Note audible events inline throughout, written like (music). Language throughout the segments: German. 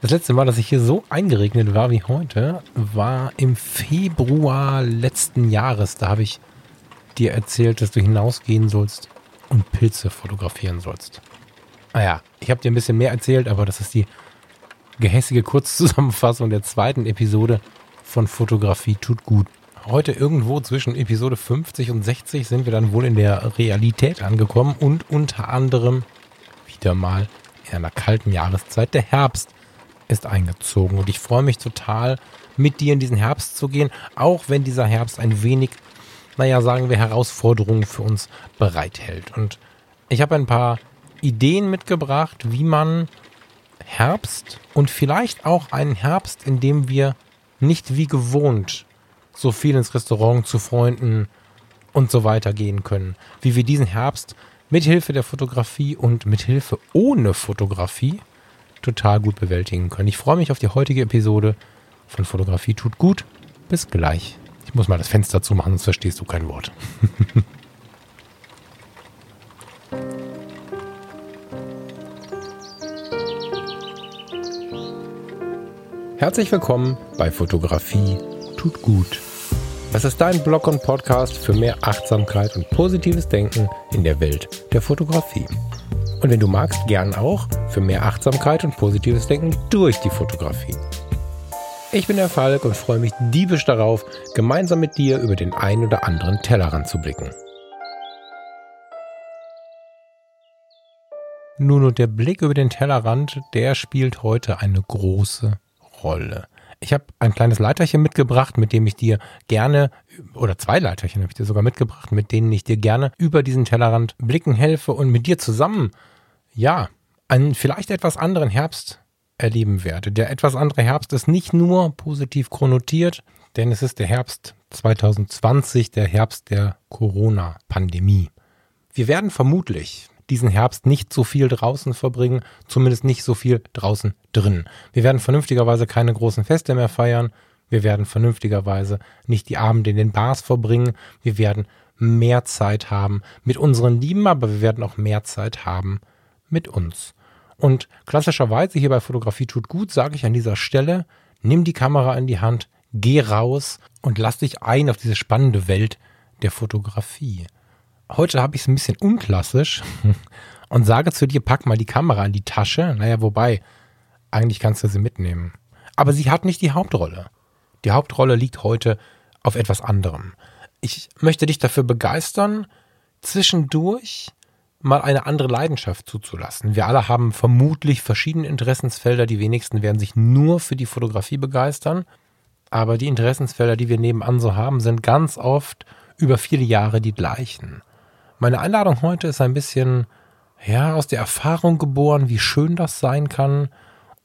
Das letzte Mal, dass ich hier so eingeregnet war wie heute, war im Februar letzten Jahres. Da habe ich dir erzählt, dass du hinausgehen sollst und Pilze fotografieren sollst. Ah ja, ich habe dir ein bisschen mehr erzählt, aber das ist die gehässige Kurzzusammenfassung der zweiten Episode von Fotografie tut gut. Heute irgendwo zwischen Episode 50 und 60 sind wir dann wohl in der Realität angekommen und unter anderem wieder mal in einer kalten Jahreszeit der Herbst ist eingezogen. Und ich freue mich total, mit dir in diesen Herbst zu gehen, auch wenn dieser Herbst ein wenig, naja, sagen wir, Herausforderungen für uns bereithält. Und ich habe ein paar Ideen mitgebracht, wie man Herbst und vielleicht auch einen Herbst, in dem wir nicht wie gewohnt so viel ins Restaurant zu Freunden und so weiter gehen können, wie wir diesen Herbst mit Hilfe der Fotografie und mit Hilfe ohne Fotografie total gut bewältigen können. Ich freue mich auf die heutige Episode von Fotografie tut gut. Bis gleich. Ich muss mal das Fenster zumachen, sonst verstehst du kein Wort. (laughs) Herzlich willkommen bei Fotografie tut gut. Das ist dein Blog und Podcast für mehr Achtsamkeit und positives Denken in der Welt der Fotografie. Und wenn du magst, gern auch für mehr Achtsamkeit und positives Denken durch die Fotografie. Ich bin der Falk und freue mich diebisch darauf, gemeinsam mit dir über den ein oder anderen Tellerrand zu blicken. Nun und der Blick über den Tellerrand, der spielt heute eine große Rolle. Ich habe ein kleines Leiterchen mitgebracht, mit dem ich dir gerne, oder zwei Leiterchen habe ich dir sogar mitgebracht, mit denen ich dir gerne über diesen Tellerrand blicken helfe und mit dir zusammen ja, einen vielleicht etwas anderen Herbst erleben werde. Der etwas andere Herbst ist nicht nur positiv konnotiert, denn es ist der Herbst 2020, der Herbst der Corona-Pandemie. Wir werden vermutlich diesen Herbst nicht so viel draußen verbringen, zumindest nicht so viel draußen drin. Wir werden vernünftigerweise keine großen Feste mehr feiern. Wir werden vernünftigerweise nicht die Abende in den Bars verbringen. Wir werden mehr Zeit haben mit unseren Lieben, aber wir werden auch mehr Zeit haben mit uns. Und klassischerweise hier bei Fotografie tut gut, sage ich an dieser Stelle, nimm die Kamera in die Hand, geh raus und lass dich ein auf diese spannende Welt der Fotografie. Heute habe ich es ein bisschen unklassisch (laughs) und sage zu dir, pack mal die Kamera in die Tasche. Naja, wobei, eigentlich kannst du sie mitnehmen. Aber sie hat nicht die Hauptrolle. Die Hauptrolle liegt heute auf etwas anderem. Ich möchte dich dafür begeistern, zwischendurch mal eine andere Leidenschaft zuzulassen. Wir alle haben vermutlich verschiedene Interessensfelder. Die wenigsten werden sich nur für die Fotografie begeistern. Aber die Interessensfelder, die wir nebenan so haben, sind ganz oft über viele Jahre die gleichen. Meine Einladung heute ist ein bisschen, ja, aus der Erfahrung geboren, wie schön das sein kann.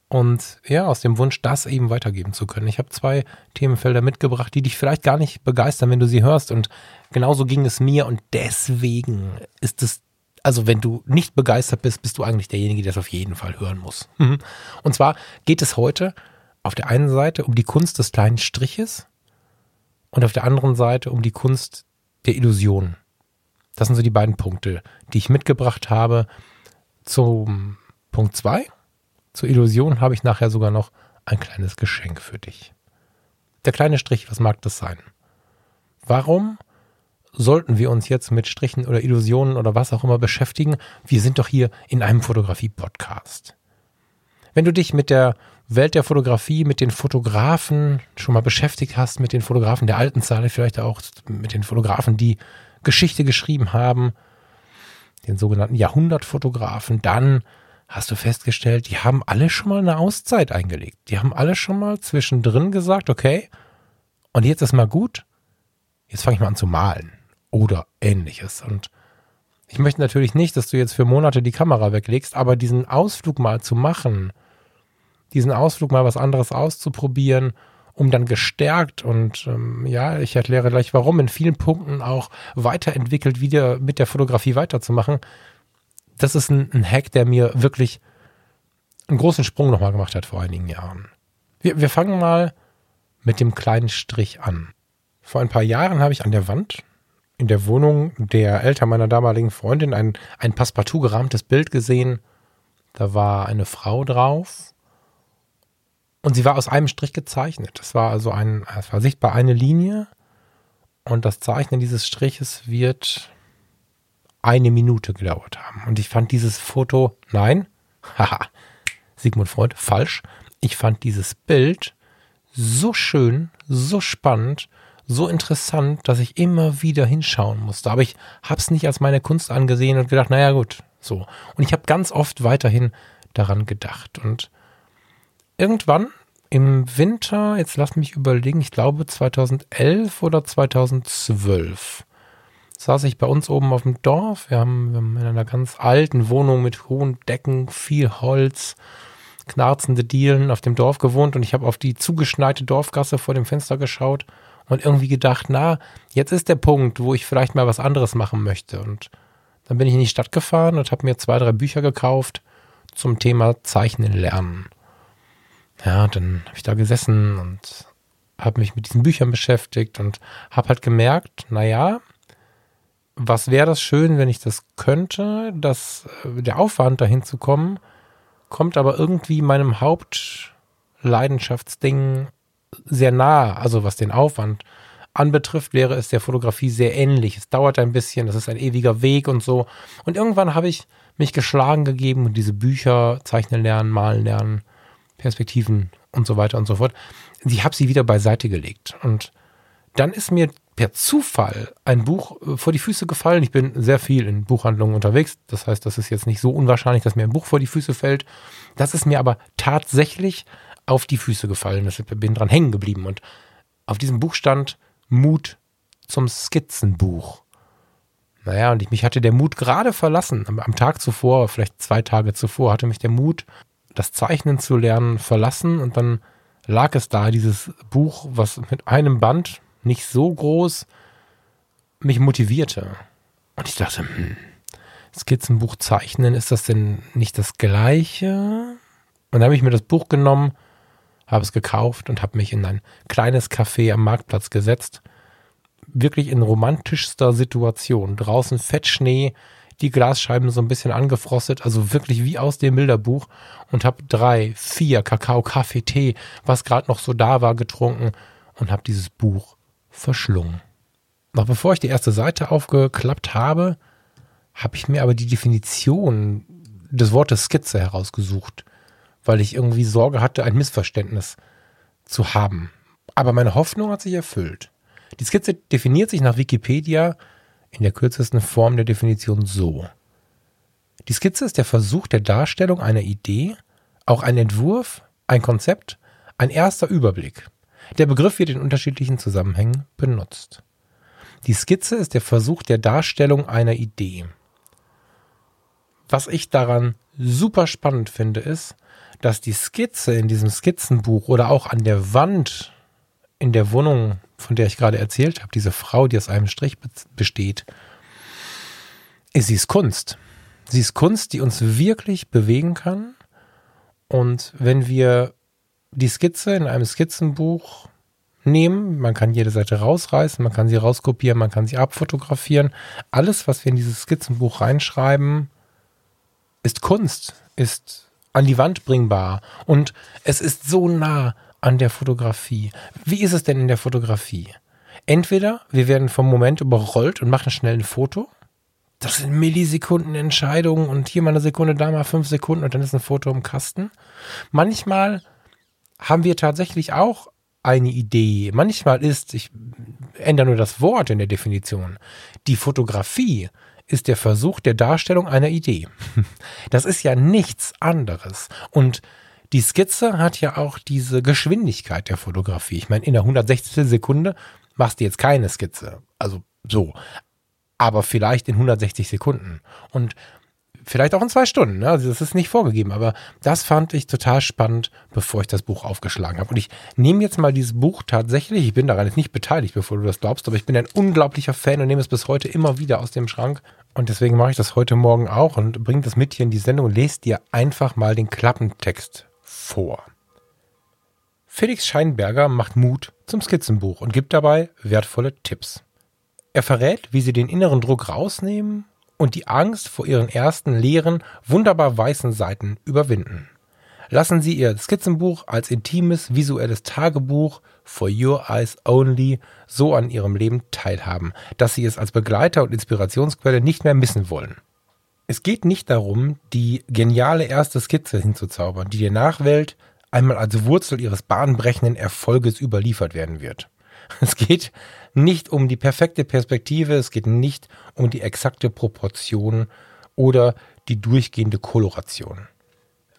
Und ja, aus dem Wunsch, das eben weitergeben zu können. Ich habe zwei Themenfelder mitgebracht, die dich vielleicht gar nicht begeistern, wenn du sie hörst. Und genauso ging es mir. Und deswegen ist es also wenn du nicht begeistert bist, bist du eigentlich derjenige, der das auf jeden Fall hören muss. Mhm. Und zwar geht es heute auf der einen Seite um die Kunst des kleinen Striches und auf der anderen Seite um die Kunst der Illusion. Das sind so die beiden Punkte, die ich mitgebracht habe. Zum Punkt zwei, zur Illusion, habe ich nachher sogar noch ein kleines Geschenk für dich. Der kleine Strich, was mag das sein? Warum sollten wir uns jetzt mit Strichen oder Illusionen oder was auch immer beschäftigen? Wir sind doch hier in einem Fotografie-Podcast. Wenn du dich mit der Welt der Fotografie, mit den Fotografen schon mal beschäftigt hast, mit den Fotografen der alten Zahl, vielleicht auch mit den Fotografen, die Geschichte geschrieben haben, den sogenannten Jahrhundertfotografen, dann hast du festgestellt, die haben alle schon mal eine Auszeit eingelegt. Die haben alle schon mal zwischendrin gesagt, okay, und jetzt ist mal gut, jetzt fange ich mal an zu malen oder ähnliches. Und ich möchte natürlich nicht, dass du jetzt für Monate die Kamera weglegst, aber diesen Ausflug mal zu machen, diesen Ausflug mal was anderes auszuprobieren, um dann gestärkt und ähm, ja, ich erkläre gleich warum, in vielen Punkten auch weiterentwickelt, wieder mit der Fotografie weiterzumachen. Das ist ein, ein Hack, der mir wirklich einen großen Sprung nochmal gemacht hat vor einigen Jahren. Wir, wir fangen mal mit dem kleinen Strich an. Vor ein paar Jahren habe ich an der Wand in der Wohnung der Eltern meiner damaligen Freundin ein, ein passepartout gerahmtes Bild gesehen. Da war eine Frau drauf Und sie war aus einem Strich gezeichnet. Es war also ein, es war sichtbar eine Linie. Und das Zeichnen dieses Striches wird eine Minute gedauert haben. Und ich fand dieses Foto, nein, (laughs) haha, Sigmund Freud, falsch. Ich fand dieses Bild so schön, so spannend, so interessant, dass ich immer wieder hinschauen musste. Aber ich habe es nicht als meine Kunst angesehen und gedacht, naja gut, so. Und ich habe ganz oft weiterhin daran gedacht. Und irgendwann im Winter, jetzt lass mich überlegen, ich glaube 2011 oder 2012, saß ich bei uns oben auf dem Dorf. Wir haben, wir haben in einer ganz alten Wohnung mit hohen Decken, viel Holz, knarzende Dielen auf dem Dorf gewohnt und ich habe auf die zugeschneite Dorfgasse vor dem Fenster geschaut und irgendwie gedacht, na, jetzt ist der Punkt, wo ich vielleicht mal was anderes machen möchte. Und dann bin ich in die Stadt gefahren und habe mir zwei, drei Bücher gekauft zum Thema Zeichnen lernen. Ja, dann habe ich da gesessen und habe mich mit diesen Büchern beschäftigt und habe halt gemerkt, naja, was wäre das schön, wenn ich das könnte, dass äh, der Aufwand dahin zu kommen, kommt aber irgendwie meinem Hauptleidenschaftsding sehr nah, also was den Aufwand anbetrifft, wäre es der Fotografie sehr ähnlich. Es dauert ein bisschen, das ist ein ewiger Weg und so. Und irgendwann habe ich mich geschlagen gegeben und diese Bücher, Zeichnen lernen, Malen lernen, Perspektiven und so weiter und so fort. Ich habe sie wieder beiseite gelegt. Und dann ist mir per Zufall ein Buch äh, vor die Füße gefallen. Ich bin sehr viel in Buchhandlungen unterwegs. Das heißt, das ist jetzt nicht so unwahrscheinlich, dass mir ein Buch vor die Füße fällt. Das ist mir aber tatsächlich auf die Füße gefallen. Ich bin dran hängen geblieben. Und auf diesem Buch stand Mut zum Skizzenbuch. Naja, und ich, mich hatte der Mut gerade verlassen. Am, am Tag zuvor, vielleicht zwei Tage zuvor, hatte mich der Mut, das Zeichnen zu lernen, verlassen. Und dann lag es da, dieses Buch, was mit einem Band, nicht so groß, mich motivierte. Und ich dachte, hm, Skizzenbuch zeichnen, ist das denn nicht das gleiche? Und dann habe ich mir das Buch genommen, habe es gekauft und habe mich in ein kleines Café am Marktplatz gesetzt. Wirklich in romantischster Situation. Draußen Fettschnee, die Glasscheiben so ein bisschen angefrostet, also wirklich wie aus dem Bilderbuch und habe drei, vier Kakao, Kaffee, Tee, was gerade noch so da war, getrunken und habe dieses Buch verschlungen. Noch bevor ich die erste Seite aufgeklappt habe, habe ich mir aber die Definition des Wortes Skizze herausgesucht, weil ich irgendwie Sorge hatte, ein Missverständnis zu haben. Aber meine Hoffnung hat sich erfüllt. Die Skizze definiert sich nach Wikipedia in der kürzesten Form der Definition so. Die Skizze ist der Versuch der Darstellung einer Idee, auch ein Entwurf, ein Konzept, ein erster Überblick. Der Begriff wird in unterschiedlichen Zusammenhängen benutzt. Die Skizze ist der Versuch der Darstellung einer Idee. Was ich daran super spannend finde, ist, dass die Skizze in diesem Skizzenbuch oder auch an der Wand in der Wohnung, von der ich gerade erzählt habe, diese Frau, die aus einem Strich besteht, ist sie ist Kunst. Sie ist Kunst, die uns wirklich bewegen kann. Und wenn wir die Skizze in einem Skizzenbuch nehmen. Man kann jede Seite rausreißen, man kann sie rauskopieren, man kann sie abfotografieren. Alles, was wir in dieses Skizzenbuch reinschreiben, ist Kunst, ist an die Wand bringbar und es ist so nah an der Fotografie. Wie ist es denn in der Fotografie? Entweder wir werden vom Moment überrollt und machen schnell ein Foto. Das sind Millisekunden Entscheidungen und hier mal eine Sekunde, da mal fünf Sekunden und dann ist ein Foto im Kasten. Manchmal haben wir tatsächlich auch eine Idee. Manchmal ist, ich ändere nur das Wort in der Definition, die Fotografie ist der Versuch der Darstellung einer Idee. (laughs) Das ist ja nichts anderes. Und die Skizze hat ja auch diese Geschwindigkeit der Fotografie. Ich meine, in der 160. Sekunde machst du jetzt keine Skizze. Also so. Aber vielleicht in 160 Sekunden. Und vielleicht auch in zwei Stunden. Ne? Also das ist nicht vorgegeben, aber das fand ich total spannend, bevor ich das Buch aufgeschlagen habe. Und ich nehme jetzt mal dieses Buch tatsächlich, ich bin daran jetzt nicht beteiligt, bevor du das glaubst, aber ich bin ein unglaublicher Fan und nehme es bis heute immer wieder aus dem Schrank. Und deswegen mache ich das heute Morgen auch und bringe das mit hier in die Sendung und lese dir einfach mal den Klappentext vor. Felix Scheinberger macht Mut zum Skizzenbuch und gibt dabei wertvolle Tipps. Er verrät, wie sie den inneren Druck rausnehmen und die Angst vor ihren ersten leeren, wunderbar weißen Seiten überwinden. Lassen Sie Ihr Skizzenbuch als intimes visuelles Tagebuch for your eyes only so an Ihrem Leben teilhaben, dass Sie es als Begleiter und Inspirationsquelle nicht mehr missen wollen. Es geht nicht darum, die geniale erste Skizze hinzuzaubern, die der Nachwelt einmal als Wurzel ihres bahnbrechenden Erfolges überliefert werden wird. (laughs) Es geht nicht um die perfekte Perspektive, es geht nicht um die exakte Proportion oder die durchgehende Koloration.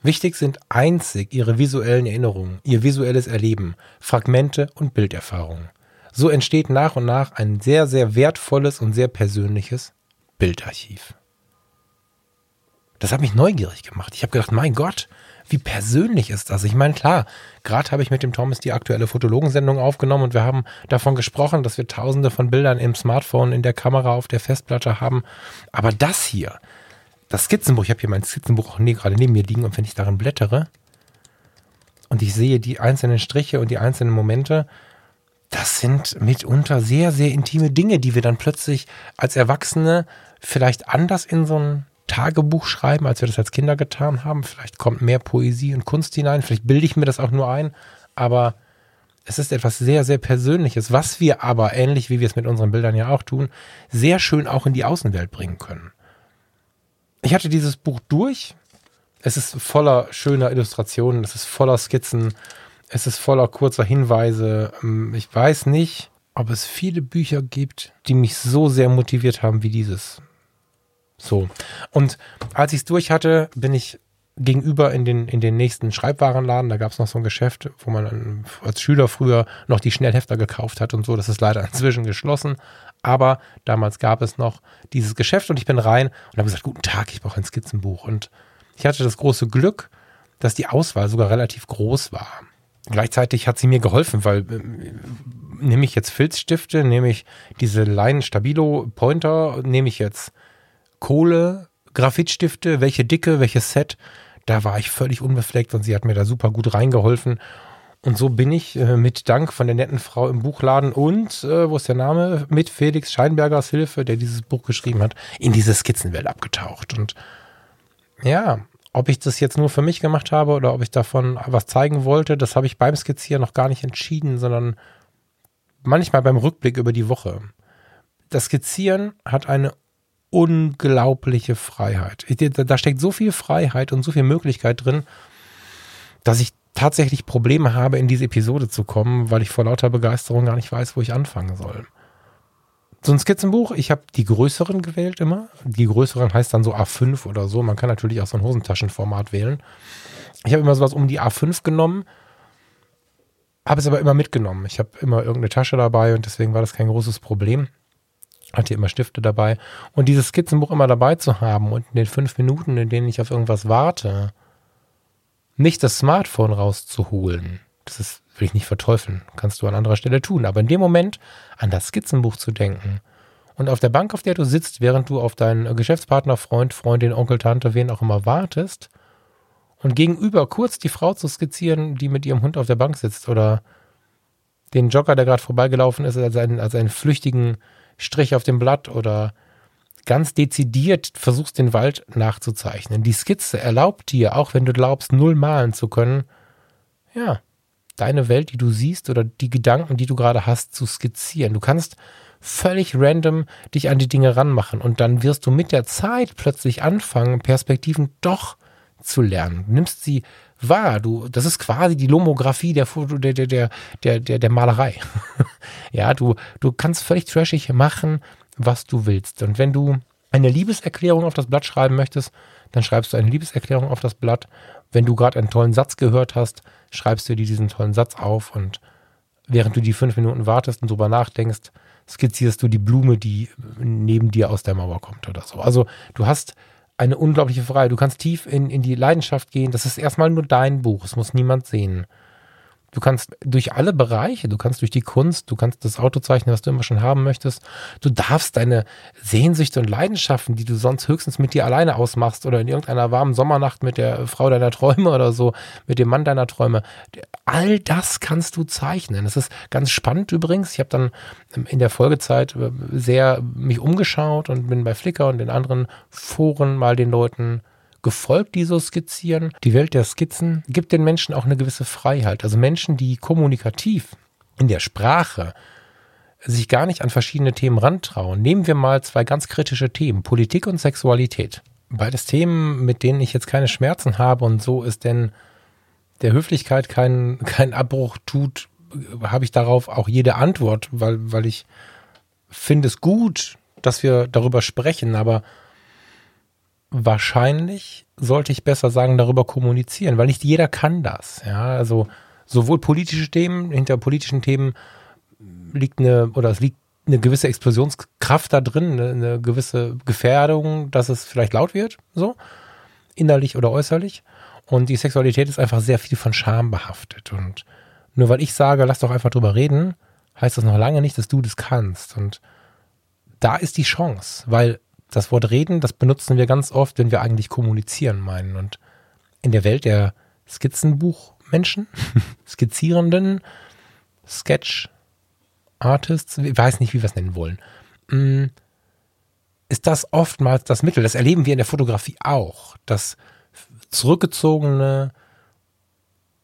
Wichtig sind einzig ihre visuellen Erinnerungen, ihr visuelles Erleben, Fragmente und Bilderfahrungen. So entsteht nach und nach ein sehr, sehr wertvolles und sehr persönliches Bildarchiv. Das hat mich neugierig gemacht. Ich habe gedacht, mein Gott, wie persönlich ist das? Ich meine, klar, gerade habe ich mit dem Thomas die aktuelle Fotologensendung aufgenommen und wir haben davon gesprochen, dass wir tausende von Bildern im Smartphone, in der Kamera, auf der Festplatte haben. Aber das hier, das Skizzenbuch, ich habe hier mein Skizzenbuch auch gerade neben mir liegen und wenn ich darin blättere und ich sehe die einzelnen Striche und die einzelnen Momente, das sind mitunter sehr, sehr intime Dinge, die wir dann plötzlich als Erwachsene vielleicht anders in so ein Tagebuch schreiben, als wir das als Kinder getan haben. Vielleicht kommt mehr Poesie und Kunst hinein, vielleicht bilde ich mir das auch nur ein, aber es ist etwas sehr, sehr Persönliches, was wir aber, ähnlich wie wir es mit unseren Bildern ja auch tun, sehr schön auch in die Außenwelt bringen können. Ich hatte dieses Buch durch. Es ist voller schöner Illustrationen, es ist voller Skizzen, es ist voller kurzer Hinweise. Ähm, ich weiß nicht, ob es viele Bücher gibt, die mich so sehr motiviert haben wie dieses. So. Und als ich es durch hatte, bin ich gegenüber in den, in den nächsten Schreibwarenladen. Da gab es noch so ein Geschäft, wo man als Schüler früher noch die Schnellhefter gekauft hat und so. Das ist leider (laughs) inzwischen geschlossen. Aber damals gab es noch dieses Geschäft und ich bin rein und habe gesagt, guten Tag, ich brauche ein Skizzenbuch. Und ich hatte das große Glück, dass die Auswahl sogar relativ groß war. Gleichzeitig hat sie mir geholfen, weil äh, nehme ich jetzt Filzstifte, nehme ich diese Line Stabilo Pointer, nehme ich jetzt Kohle, Graphitstifte, welche Dicke, welches Set. Da war ich völlig unbefleckt und sie hat mir da super gut reingeholfen. Und so bin ich äh, mit Dank von der netten Frau im Buchladen und, äh, wo ist der Name, mit Felix Scheinbergers Hilfe, der dieses Buch geschrieben hat, in diese Skizzenwelt abgetaucht. Und ja, ob ich das jetzt nur für mich gemacht habe oder ob ich davon was zeigen wollte, das habe ich beim Skizzieren noch gar nicht entschieden, sondern manchmal beim Rückblick über die Woche. Das Skizzieren hat eine unglaubliche Freiheit. Da steckt so viel Freiheit und so viel Möglichkeit drin, dass ich tatsächlich Probleme habe, in diese Episode zu kommen, weil ich vor lauter Begeisterung gar nicht weiß, wo ich anfangen soll. So ein Skizzenbuch, ich habe die größeren gewählt immer. Die größeren heißt dann so A5 oder so. Man kann natürlich auch so ein Hosentaschenformat wählen. Ich habe immer sowas um die A5 genommen, habe es aber immer mitgenommen. Ich habe immer irgendeine Tasche dabei und deswegen war das kein großes Problem hatte immer Stifte dabei. Und dieses Skizzenbuch immer dabei zu haben und in den fünf Minuten, in denen ich auf irgendwas warte, nicht das Smartphone rauszuholen, das ist, will ich nicht verteufeln, kannst du an anderer Stelle tun. Aber in dem Moment an das Skizzenbuch zu denken und auf der Bank, auf der du sitzt, während du auf deinen Geschäftspartner, Freund, Freundin, Onkel, Tante, wen auch immer wartest und gegenüber kurz die Frau zu skizzieren, die mit ihrem Hund auf der Bank sitzt oder den Jogger, der gerade vorbeigelaufen ist, als einen, als einen flüchtigen Strich auf dem Blatt oder ganz dezidiert versuchst, den Wald nachzuzeichnen. Die Skizze erlaubt dir, auch wenn du glaubst, null malen zu können, ja, deine Welt, die du siehst oder die Gedanken, die du gerade hast, zu skizzieren. Du kannst völlig random dich an die Dinge ranmachen und dann wirst du mit der Zeit plötzlich anfangen, Perspektiven doch zu lernen. Du nimmst sie wahr. Du, das ist quasi die Lomographie der der, der, der, der, der Malerei. (laughs) ja, du, du kannst völlig trashig machen, was du willst. Und wenn du eine Liebeserklärung auf das Blatt schreiben möchtest, dann schreibst du eine Liebeserklärung auf das Blatt. Wenn du gerade einen tollen Satz gehört hast, schreibst du dir diesen tollen Satz auf und während du die fünf Minuten wartest und drüber nachdenkst, skizzierst du die Blume, die neben dir aus der Mauer kommt oder so. Also du hast eine unglaubliche Freiheit. Du kannst tief in, in die Leidenschaft gehen. Das ist erstmal nur dein Buch. Es muss niemand sehen. Du kannst durch alle Bereiche, du kannst durch die Kunst, du kannst das Auto zeichnen, was du immer schon haben möchtest. Du darfst deine Sehnsüchte und Leidenschaften, die du sonst höchstens mit dir alleine ausmachst oder in irgendeiner warmen Sommernacht mit der Frau deiner Träume oder so, mit dem Mann deiner Träume, all das kannst du zeichnen. Das ist ganz spannend übrigens. Ich habe dann in der Folgezeit sehr mich umgeschaut und bin bei Flickr und den anderen Foren mal den Leuten gefolgt, die so skizzieren. Die Welt der Skizzen gibt den Menschen auch eine gewisse Freiheit. Also Menschen, die kommunikativ in der Sprache sich gar nicht an verschiedene Themen rantrauen. Nehmen wir mal zwei ganz kritische Themen, Politik und Sexualität. Beides Themen, mit denen ich jetzt keine Schmerzen habe und so ist denn der Höflichkeit kein, kein Abbruch tut, habe ich darauf auch jede Antwort, weil, weil ich finde es gut, dass wir darüber sprechen, aber wahrscheinlich sollte ich besser sagen, darüber kommunizieren, weil nicht jeder kann das. Ja, also sowohl politische Themen, hinter politischen Themen liegt eine, oder es liegt eine gewisse Explosionskraft da drin, eine, eine gewisse Gefährdung, dass es vielleicht laut wird, so, innerlich oder äußerlich. Und die Sexualität ist einfach sehr viel von Scham behaftet. Und nur weil ich sage, lass doch einfach drüber reden, heißt das noch lange nicht, dass du das kannst. Und da ist die Chance, weil das Wort reden, das benutzen wir ganz oft, wenn wir eigentlich kommunizieren meinen. Und in der Welt der Skizzenbuchmenschen, (laughs) Skizzierenden, Sketch Artists, ich weiß nicht, wie wir es nennen wollen, mm, ist das oftmals das Mittel. Das erleben wir in der Fotografie auch, dass zurückgezogene,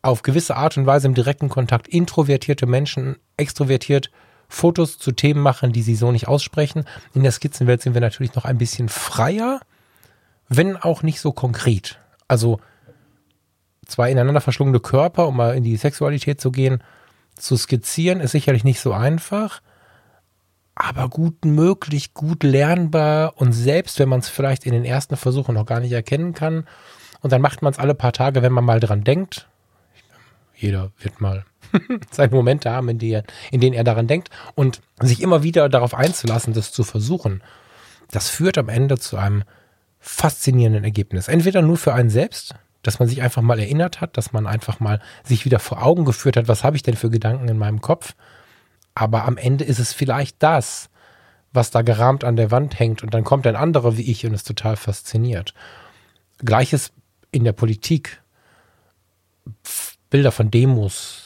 auf gewisse Art und Weise im direkten Kontakt introvertierte Menschen extrovertiert Fotos zu Themen machen, die sie so nicht aussprechen. In der Skizzenwelt sind wir natürlich noch ein bisschen freier, wenn auch nicht so konkret. Also zwei ineinander verschlungene Körper, um mal in die Sexualität zu gehen, zu skizzieren, ist sicherlich nicht so einfach, aber gut möglich, gut lernbar und selbst wenn man es vielleicht in den ersten Versuchen noch gar nicht erkennen kann, und dann macht man es alle paar Tage, wenn man mal dran denkt. Jeder wird mal (laughs) seine Momente haben, in, die, in denen er daran denkt und sich immer wieder darauf einzulassen, das zu versuchen. Das führt am Ende zu einem faszinierenden Ergebnis. Entweder nur für einen selbst, dass man sich einfach mal erinnert hat, dass man einfach mal sich wieder vor Augen geführt hat, was habe ich denn für Gedanken in meinem Kopf. Aber am Ende ist es vielleicht das, was da gerahmt an der Wand hängt und dann kommt ein anderer wie ich und ist total fasziniert. Gleiches in der Politik. Bilder von Demos,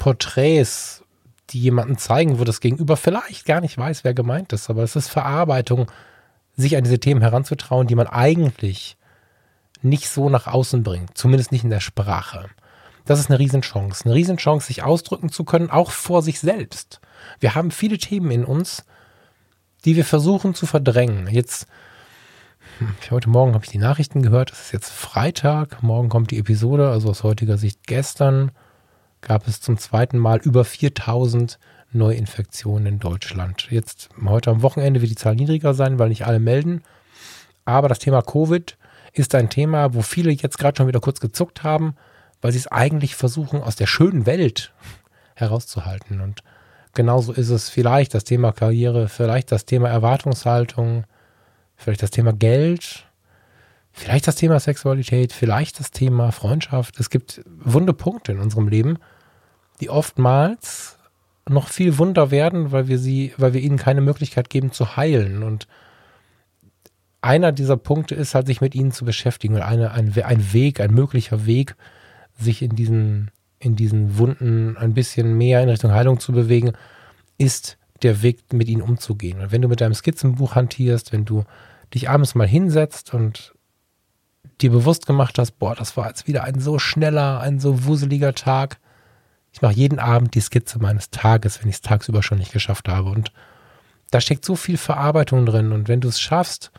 Porträts, die jemanden zeigen, wo das Gegenüber vielleicht gar nicht weiß, wer gemeint ist, aber es ist Verarbeitung, sich an diese Themen heranzutrauen, die man eigentlich nicht so nach außen bringt, zumindest nicht in der Sprache. Das ist eine Riesenchance, eine Riesenchance, sich ausdrücken zu können, auch vor sich selbst. Wir haben viele Themen in uns, die wir versuchen zu verdrängen. Jetzt, hm, heute Morgen habe ich die Nachrichten gehört, es ist jetzt Freitag, morgen kommt die Episode, also aus heutiger Sicht gestern gab es zum zweiten Mal über 4000 Neuinfektionen in Deutschland. Jetzt heute am Wochenende wird die Zahl niedriger sein, weil nicht alle melden. Aber das Thema Covid ist ein Thema, wo viele jetzt gerade schon wieder kurz gezuckt haben, weil sie es eigentlich versuchen, aus der schönen Welt herauszuhalten. Und genauso ist es vielleicht das Thema Karriere, vielleicht das Thema Erwartungshaltung, vielleicht das Thema Geld, vielleicht das Thema Sexualität, vielleicht das Thema Freundschaft. Es gibt wunde Punkte in unserem Leben, die oftmals noch viel Wunder werden, weil wir sie, weil wir ihnen keine Möglichkeit geben zu heilen. Und einer dieser Punkte ist halt, sich mit ihnen zu beschäftigen und eine, ein, ein Weg, ein möglicher Weg, sich in diesen, in diesen Wunden ein bisschen mehr in Richtung Heilung zu bewegen, ist der Weg, mit ihnen umzugehen. Und wenn du mit deinem Skizzenbuch hantierst, wenn du dich abends mal hinsetzt und dir bewusst gemacht hast, boah, das war jetzt wieder ein so schneller, ein so wuseliger Tag. Ich mache jeden Abend die Skizze meines Tages, wenn ich es tagsüber schon nicht geschafft habe. Und da steckt so viel Verarbeitung drin. Und wenn du es schaffst,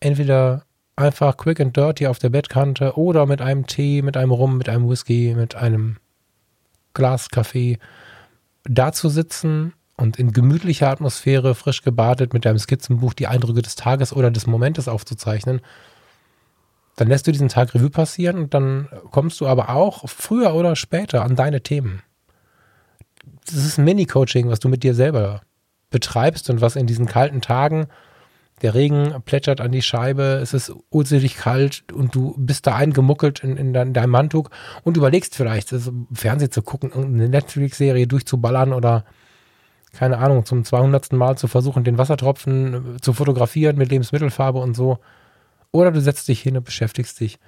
entweder einfach quick and dirty auf der Bettkante oder mit einem Tee, mit einem Rum, mit einem Whisky, mit einem Glas Kaffee da zu sitzen und in gemütlicher Atmosphäre, frisch gebadet, mit deinem Skizzenbuch die Eindrücke des Tages oder des Momentes aufzuzeichnen, dann lässt du diesen Tag Revue passieren und dann kommst du aber auch früher oder später an deine Themen. Das ist ein Mini-Coaching, was du mit dir selber betreibst und was in diesen kalten Tagen der Regen plätschert an die Scheibe, es ist urselig kalt und du bist da eingemuckelt in, in, dein, in deinem Handtuch und überlegst vielleicht, Fernsehen zu gucken, eine Netflix-Serie durchzuballern oder keine Ahnung, zum 200. Mal zu versuchen, den Wassertropfen zu fotografieren mit Lebensmittelfarbe und so. Oder du setzt dich hin und beschäftigst dich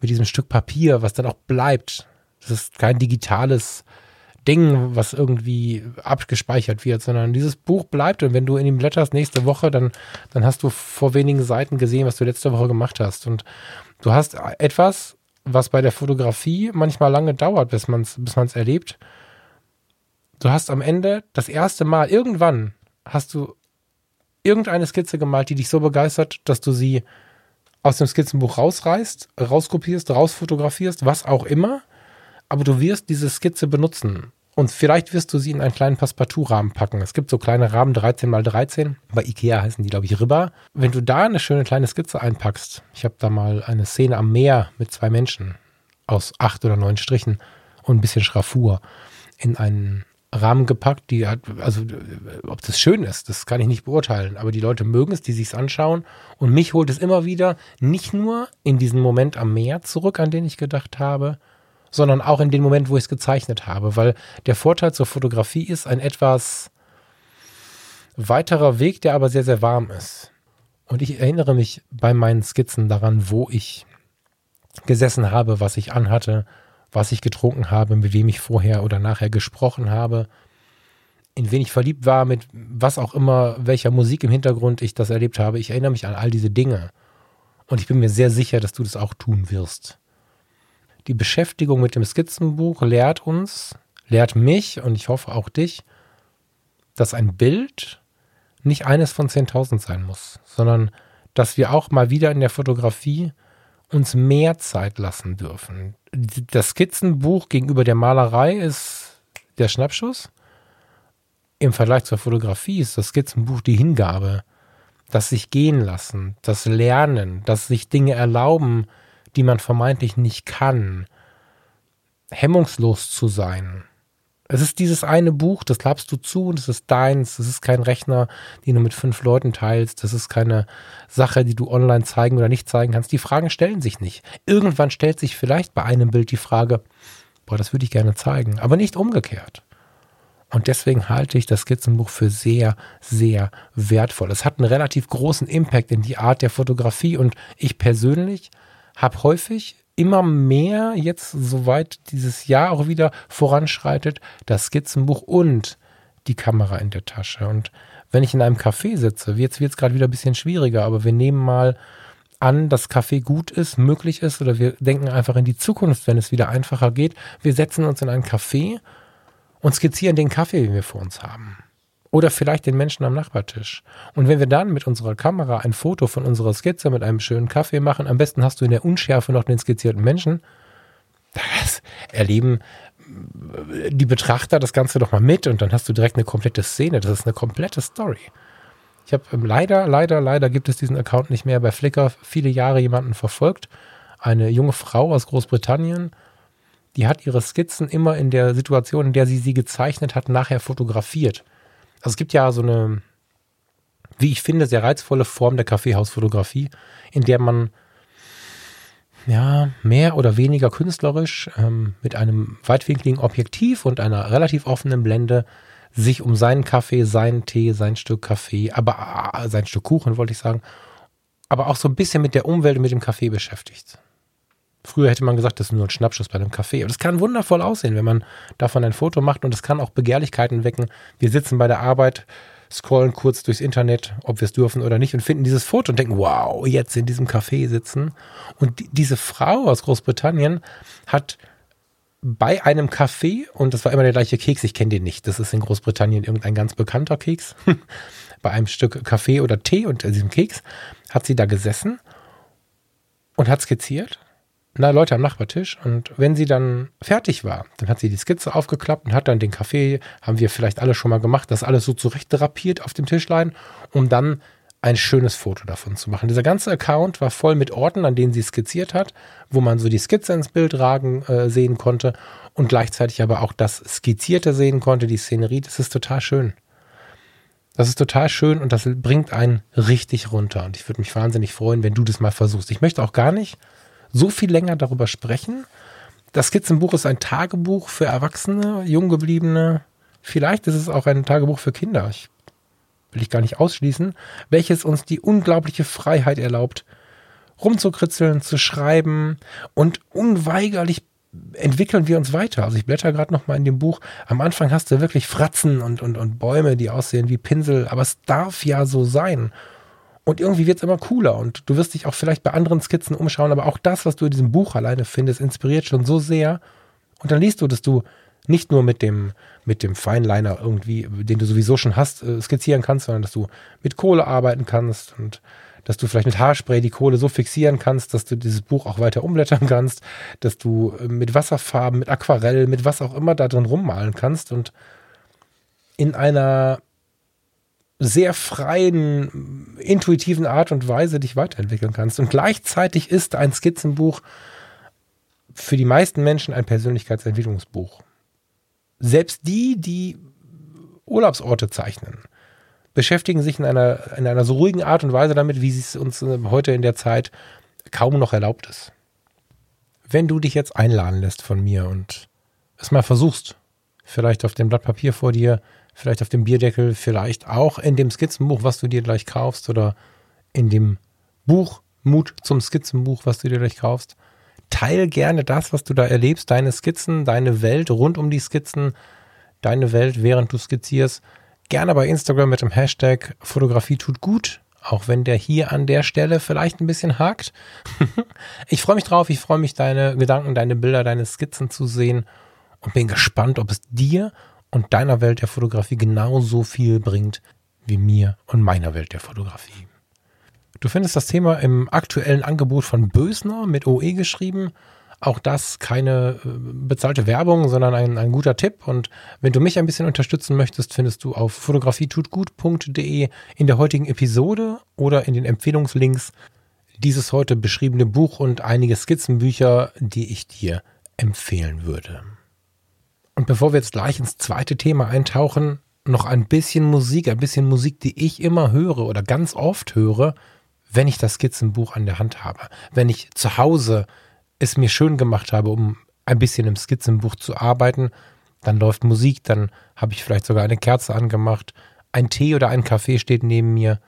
mit diesem Stück Papier, was dann auch bleibt. Das ist kein digitales Ding, was irgendwie abgespeichert wird, sondern dieses Buch bleibt und wenn du in ihm blätterst nächste Woche, dann, dann hast du vor wenigen Seiten gesehen, was du letzte Woche gemacht hast. Und du hast etwas, was bei der Fotografie manchmal lange dauert, bis man es bis man's erlebt. Du hast am Ende das erste Mal, irgendwann hast du irgendeine Skizze gemalt, die dich so begeistert, dass du sie aus dem Skizzenbuch rausreißt, rauskopierst, rausfotografierst, was auch immer. Aber du wirst diese Skizze benutzen. Und vielleicht wirst du sie in einen kleinen Passepartout-Rahmen packen. Es gibt so kleine Rahmen 13 mal 13. Bei Ikea heißen die, glaube ich, Ribber. Wenn du da eine schöne kleine Skizze einpackst, ich habe da mal eine Szene am Meer mit zwei Menschen aus acht oder neun Strichen und ein bisschen Schraffur in einen Rahmen gepackt, die hat, also ob das schön ist, das kann ich nicht beurteilen, aber die Leute mögen es, die sich es anschauen und mich holt es immer wieder nicht nur in diesen Moment am Meer zurück, an den ich gedacht habe, sondern auch in den Moment, wo ich es gezeichnet habe, weil der Vorteil zur Fotografie ist ein etwas weiterer Weg, der aber sehr, sehr warm ist. Und ich erinnere mich bei meinen Skizzen daran, wo ich gesessen habe, was ich anhatte, was ich getrunken habe, mit wem ich vorher oder nachher gesprochen habe, in wen ich verliebt war, mit was auch immer, welcher Musik im Hintergrund ich das erlebt habe. Ich erinnere mich an all diese Dinge. Und ich bin mir sehr sicher, dass du das auch tun wirst. Die Beschäftigung mit dem Skizzenbuch lehrt uns, lehrt mich und ich hoffe auch dich, dass ein Bild nicht eines von 10.000 sein muss, sondern dass wir auch mal wieder in der Fotografie uns mehr Zeit lassen dürfen. Das Skizzenbuch gegenüber der Malerei ist der Schnappschuss. Im Vergleich zur Fotografie ist das Skizzenbuch die Hingabe, das sich gehen lassen, das Lernen, das sich Dinge erlauben, die man vermeintlich nicht kann, hemmungslos zu sein, es ist dieses eine Buch, das klappst du zu und es ist deins. Es ist kein Rechner, den du mit fünf Leuten teilst. Das ist keine Sache, die du online zeigen oder nicht zeigen kannst. Die Fragen stellen sich nicht. Irgendwann stellt sich vielleicht bei einem Bild die Frage, boah, das würde ich gerne zeigen, aber nicht umgekehrt. Und deswegen halte ich das Skizzenbuch für sehr, sehr wertvoll. Es hat einen relativ großen Impact in die Art der Fotografie und ich persönlich habe häufig immer mehr jetzt, soweit dieses Jahr auch wieder voranschreitet, das Skizzenbuch und die Kamera in der Tasche. Und wenn ich in einem Café sitze, jetzt wird es gerade wieder ein bisschen schwieriger, aber wir nehmen mal an, dass Kaffee gut ist, möglich ist, oder wir denken einfach in die Zukunft, wenn es wieder einfacher geht. Wir setzen uns in ein Café und skizzieren den Kaffee, den wir vor uns haben. Oder vielleicht den Menschen am Nachbartisch. Und wenn wir dann mit unserer Kamera ein Foto von unserer Skizze mit einem schönen Kaffee machen, am besten hast du in der Unschärfe noch den skizzierten Menschen, das erleben die Betrachter das Ganze doch mal mit und dann hast du direkt eine komplette Szene. Das ist eine komplette Story. Ich habe ähm, leider, leider, leider gibt es diesen Account nicht mehr bei Flickr viele Jahre jemanden verfolgt. Eine junge Frau aus Großbritannien, die hat ihre Skizzen immer in der Situation, in der sie sie gezeichnet hat, nachher fotografiert. Also es gibt ja so eine, wie ich finde, sehr reizvolle Form der Kaffeehausfotografie, in der man ja mehr oder weniger künstlerisch ähm, mit einem weitwinkligen Objektiv und einer relativ offenen Blende sich um seinen Kaffee, seinen Tee, sein Stück Kaffee, aber äh, sein Stück Kuchen wollte ich sagen, aber auch so ein bisschen mit der Umwelt und mit dem Kaffee beschäftigt. Früher hätte man gesagt, das ist nur ein Schnappschuss bei einem Kaffee. Aber das kann wundervoll aussehen, wenn man davon ein Foto macht und es kann auch Begehrlichkeiten wecken. Wir sitzen bei der Arbeit, scrollen kurz durchs Internet, ob wir es dürfen oder nicht und finden dieses Foto und denken, wow, jetzt in diesem Café sitzen. Und die, diese Frau aus Großbritannien hat bei einem Café, und das war immer der gleiche Keks, ich kenne den nicht, das ist in Großbritannien irgendein ganz bekannter Keks, (laughs) bei einem Stück Kaffee oder Tee und diesem Keks, hat sie da gesessen und hat skizziert na, Leute am Nachbartisch. Und wenn sie dann fertig war, dann hat sie die Skizze aufgeklappt und hat dann den Kaffee, haben wir vielleicht alle schon mal gemacht, das alles so zurecht drapiert auf dem Tischlein, um dann ein schönes Foto davon zu machen. Dieser ganze Account war voll mit Orten, an denen sie skizziert hat, wo man so die Skizze ins Bild ragen äh, sehen konnte und gleichzeitig aber auch das Skizzierte sehen konnte, die Szenerie. Das ist total schön. Das ist total schön und das bringt einen richtig runter. Und ich würde mich wahnsinnig freuen, wenn du das mal versuchst. Ich möchte auch gar nicht so viel länger darüber sprechen. Das Skizzenbuch ist ein Tagebuch für Erwachsene, Junggebliebene. Vielleicht ist es auch ein Tagebuch für Kinder. Ich will ich gar nicht ausschließen, welches uns die unglaubliche Freiheit erlaubt, rumzukritzeln, zu schreiben und unweigerlich entwickeln wir uns weiter. Also ich blätter gerade noch mal in dem Buch. Am Anfang hast du wirklich Fratzen und, und, und Bäume, die aussehen wie Pinsel, aber es darf ja so sein. Und irgendwie wird es immer cooler und du wirst dich auch vielleicht bei anderen Skizzen umschauen, aber auch das, was du in diesem Buch alleine findest, inspiriert schon so sehr. Und dann liest du, dass du nicht nur mit dem, mit dem Feinliner irgendwie, den du sowieso schon hast, äh, skizzieren kannst, sondern dass du mit Kohle arbeiten kannst und dass du vielleicht mit Haarspray die Kohle so fixieren kannst, dass du dieses Buch auch weiter umblättern kannst, dass du äh, mit Wasserfarben, mit Aquarell, mit was auch immer da drin rummalen kannst und in einer sehr freien, intuitiven Art und Weise dich weiterentwickeln kannst. Und gleichzeitig ist ein Skizzenbuch für die meisten Menschen ein Persönlichkeitsentwicklungsbuch. Selbst die, die Urlaubsorte zeichnen, beschäftigen sich in einer, in einer so ruhigen Art und Weise damit, wie es uns äh, heute in der Zeit kaum noch erlaubt ist. Wenn du dich jetzt einladen lässt von mir und es mal versuchst, vielleicht auf dem Blatt Papier vor dir vielleicht auf dem Bierdeckel, vielleicht auch in dem Skizzenbuch, was du dir gleich kaufst oder in dem Buch Mut zum Skizzenbuch, was du dir gleich kaufst. Teil gerne das, was du da erlebst, deine Skizzen, deine Welt rund um die Skizzen, deine Welt, während du skizzierst. Gerne bei Instagram mit dem Hashtag Fotografie tut gut, auch wenn der hier an der Stelle vielleicht ein bisschen hakt. (laughs) ich freue mich drauf, ich freue mich, deine Gedanken, deine Bilder, deine Skizzen zu sehen und bin gespannt, ob es dir und deiner Welt der Fotografie genauso viel bringt wie mir und meiner Welt der Fotografie. Du findest das Thema im aktuellen Angebot von Bösner mit OE geschrieben. Auch das keine äh, bezahlte Werbung, sondern ein, ein guter Tipp. Und wenn du mich ein bisschen unterstützen möchtest, findest du auf fotografietutgut.de in der heutigen Episode oder in den Empfehlungslinks dieses heute beschriebene Buch und einige Skizzenbücher, die ich dir empfehlen würde. Und bevor wir jetzt gleich ins zweite Thema eintauchen, noch ein bisschen Musik, ein bisschen Musik, die ich immer höre oder ganz oft höre, wenn ich das Skizzenbuch an der Hand habe. Wenn ich zu Hause es mir schön gemacht habe, um ein bisschen im Skizzenbuch zu arbeiten, dann läuft Musik, dann habe ich vielleicht sogar eine Kerze angemacht, ein Tee oder ein Kaffee steht neben mir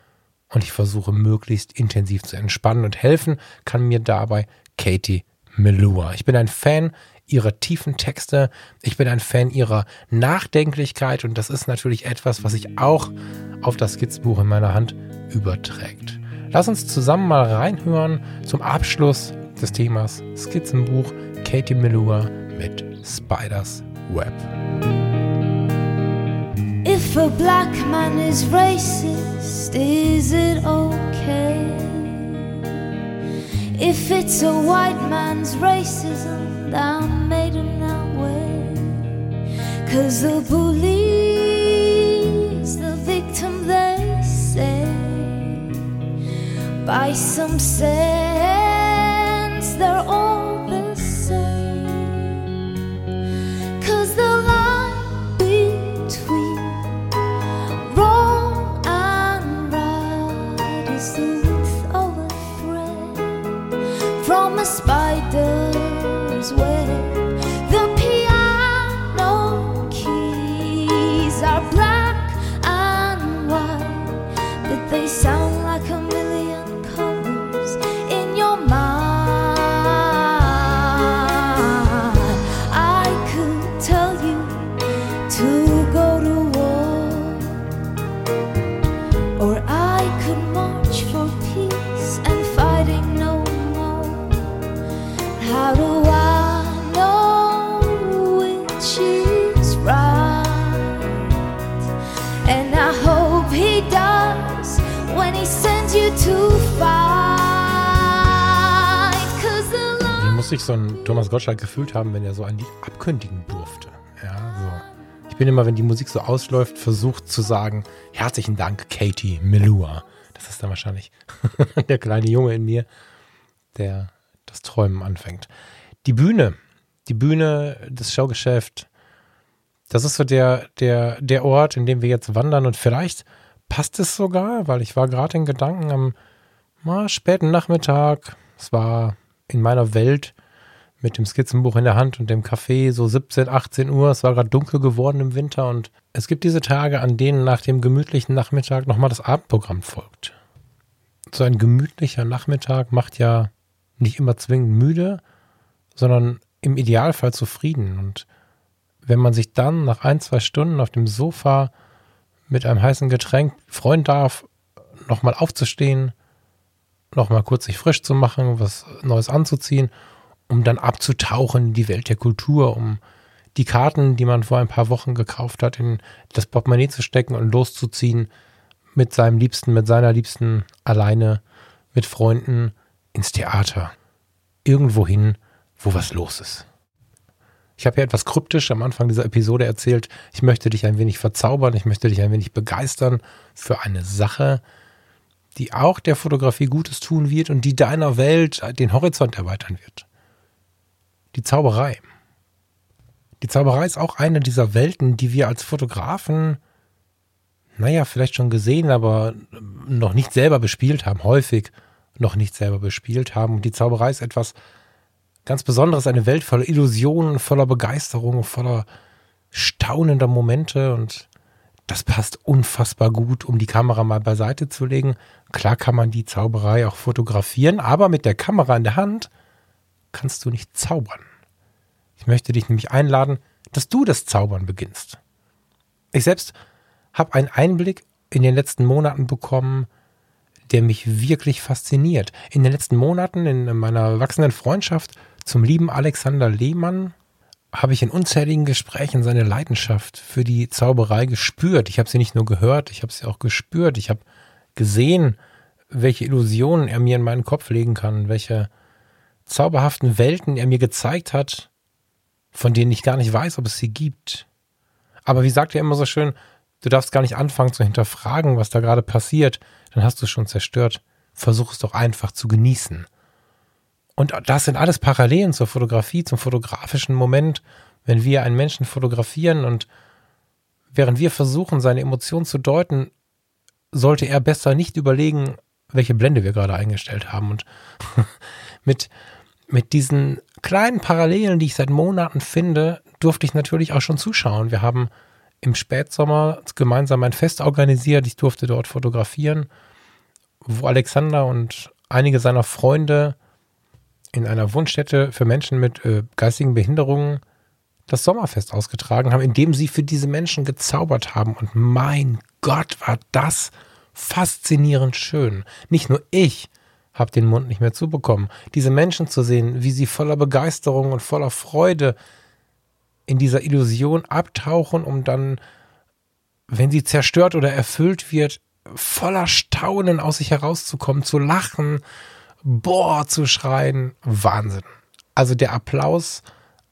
und ich versuche möglichst intensiv zu entspannen und helfen kann mir dabei Katie Melua. Ich bin ein Fan ihrer tiefen Texte. Ich bin ein Fan ihrer Nachdenklichkeit und das ist natürlich etwas, was sich auch auf das Skizzenbuch in meiner Hand überträgt. Lass uns zusammen mal reinhören zum Abschluss des Themas Skizzenbuch Katie Melua mit Spiders Web. If a black man is racist, is it okay? If it's a white man's racism, I'm made in that way. Cause the police, the victim, they say, by some sense, they're all the same. Cause the line between wrong and right is the length of a thread from a spider's Wie muss sich so ein Thomas Gottschalk gefühlt haben, wenn er so ein Lied abkündigen durfte? Ja, so. Ich bin immer, wenn die Musik so ausläuft, versucht zu sagen, herzlichen Dank, Katie Melua. Das ist dann wahrscheinlich (laughs) der kleine Junge in mir, der das Träumen anfängt. Die Bühne, die Bühne, das Showgeschäft, das ist so der, der, der Ort, in dem wir jetzt wandern und vielleicht passt es sogar, weil ich war gerade in Gedanken am na, späten Nachmittag. Es war in meiner Welt mit dem Skizzenbuch in der Hand und dem Café so 17, 18 Uhr. Es war gerade dunkel geworden im Winter und es gibt diese Tage, an denen nach dem gemütlichen Nachmittag nochmal das Abendprogramm folgt. So ein gemütlicher Nachmittag macht ja nicht immer zwingend müde, sondern im Idealfall zufrieden. Und wenn man sich dann nach ein, zwei Stunden auf dem Sofa mit einem heißen Getränk freuen darf, nochmal aufzustehen, nochmal kurz sich frisch zu machen, was Neues anzuziehen, um dann abzutauchen in die Welt der Kultur, um die Karten, die man vor ein paar Wochen gekauft hat, in das Portemonnaie zu stecken und loszuziehen mit seinem Liebsten, mit seiner Liebsten, alleine, mit Freunden, ins Theater. Irgendwo hin, wo was los ist. Ich habe ja etwas kryptisch am Anfang dieser Episode erzählt, ich möchte dich ein wenig verzaubern, ich möchte dich ein wenig begeistern für eine Sache, die auch der Fotografie Gutes tun wird und die deiner Welt den Horizont erweitern wird. Die Zauberei. Die Zauberei ist auch eine dieser Welten, die wir als Fotografen, naja, vielleicht schon gesehen, aber noch nicht selber bespielt haben, häufig noch nicht selber bespielt haben. Und die Zauberei ist etwas ganz Besonderes, eine Welt voller Illusionen, voller Begeisterung, voller staunender Momente und das passt unfassbar gut, um die Kamera mal beiseite zu legen. Klar kann man die Zauberei auch fotografieren, aber mit der Kamera in der Hand kannst du nicht zaubern. Ich möchte dich nämlich einladen, dass du das Zaubern beginnst. Ich selbst habe einen Einblick in den letzten Monaten bekommen, der mich wirklich fasziniert. In den letzten Monaten in meiner wachsenden Freundschaft zum lieben Alexander Lehmann habe ich in unzähligen Gesprächen seine Leidenschaft für die Zauberei gespürt. Ich habe sie nicht nur gehört, ich habe sie auch gespürt. Ich habe gesehen, welche Illusionen er mir in meinen Kopf legen kann, welche zauberhaften Welten er mir gezeigt hat, von denen ich gar nicht weiß, ob es sie gibt. Aber wie sagt er immer so schön, du darfst gar nicht anfangen zu hinterfragen, was da gerade passiert, dann hast du es schon zerstört. Versuch es doch einfach zu genießen. Und das sind alles Parallelen zur Fotografie, zum fotografischen Moment, wenn wir einen Menschen fotografieren und während wir versuchen, seine Emotionen zu deuten, sollte er besser nicht überlegen, welche Blende wir gerade eingestellt haben. Und (laughs) mit, mit diesen kleinen Parallelen, die ich seit Monaten finde, durfte ich natürlich auch schon zuschauen. Wir haben im Spätsommer gemeinsam ein Fest organisiert. Ich durfte dort fotografieren, wo Alexander und einige seiner Freunde in einer Wohnstätte für Menschen mit äh, geistigen Behinderungen das Sommerfest ausgetragen haben, indem sie für diese Menschen gezaubert haben. Und mein Gott, war das faszinierend schön. Nicht nur ich, habe den Mund nicht mehr zubekommen. Diese Menschen zu sehen, wie sie voller Begeisterung und voller Freude in dieser Illusion abtauchen, um dann, wenn sie zerstört oder erfüllt wird, voller Staunen aus sich herauszukommen, zu lachen, boah, zu schreien. Wahnsinn. Also der Applaus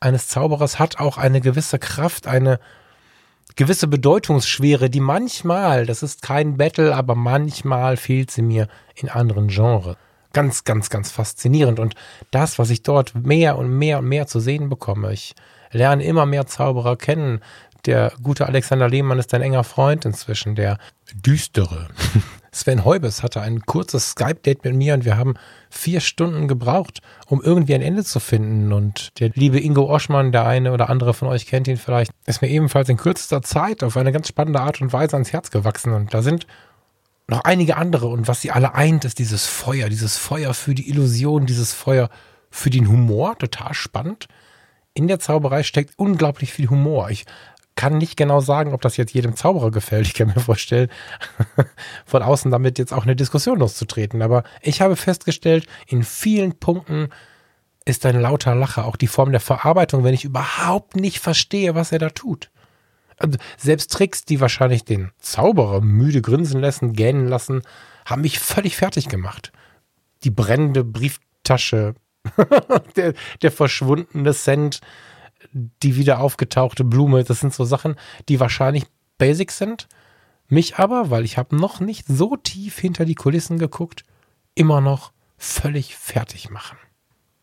eines Zauberers hat auch eine gewisse Kraft, eine gewisse Bedeutungsschwere, die manchmal, das ist kein Battle, aber manchmal fehlt sie mir in anderen Genres ganz, ganz, ganz faszinierend. Und das, was ich dort mehr und mehr und mehr zu sehen bekomme, ich lerne immer mehr Zauberer kennen. Der gute Alexander Lehmann ist ein enger Freund inzwischen, der düstere. Sven Heubes hatte ein kurzes Skype-Date mit mir und wir haben vier Stunden gebraucht, um irgendwie ein Ende zu finden. Und der liebe Ingo Oschmann, der eine oder andere von euch kennt ihn vielleicht, ist mir ebenfalls in kürzester Zeit auf eine ganz spannende Art und Weise ans Herz gewachsen. Und da sind noch einige andere. Und was sie alle eint, ist dieses Feuer, dieses Feuer für die Illusion, dieses Feuer für den Humor. Total spannend. In der Zauberei steckt unglaublich viel Humor. Ich kann nicht genau sagen, ob das jetzt jedem Zauberer gefällt. Ich kann mir vorstellen, (laughs) von außen damit jetzt auch eine Diskussion loszutreten. Aber ich habe festgestellt, in vielen Punkten ist ein lauter Lacher auch die Form der Verarbeitung, wenn ich überhaupt nicht verstehe, was er da tut. Also selbst Tricks, die wahrscheinlich den Zauberer müde grinsen lassen, gähnen lassen, haben mich völlig fertig gemacht. Die brennende Brieftasche, (laughs) der, der verschwundene Cent, die wieder aufgetauchte Blume, das sind so Sachen, die wahrscheinlich basic sind, mich aber, weil ich habe noch nicht so tief hinter die Kulissen geguckt, immer noch völlig fertig machen.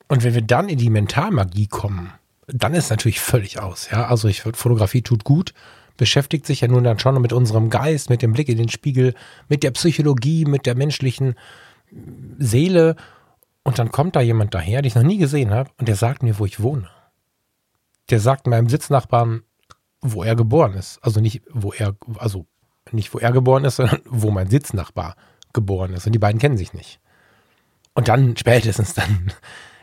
Und wenn wir dann in die Mentalmagie kommen, dann ist natürlich völlig aus. Ja, also ich Fotografie tut gut, beschäftigt sich ja nun dann schon mit unserem Geist, mit dem Blick in den Spiegel, mit der Psychologie, mit der menschlichen Seele. Und dann kommt da jemand daher, den ich noch nie gesehen habe, und der sagt mir, wo ich wohne. Der sagt meinem Sitznachbarn, wo er geboren ist. Also nicht, wo er, also nicht, wo er geboren ist, sondern (laughs) wo mein Sitznachbar geboren ist. Und die beiden kennen sich nicht. Und dann, spätestens dann,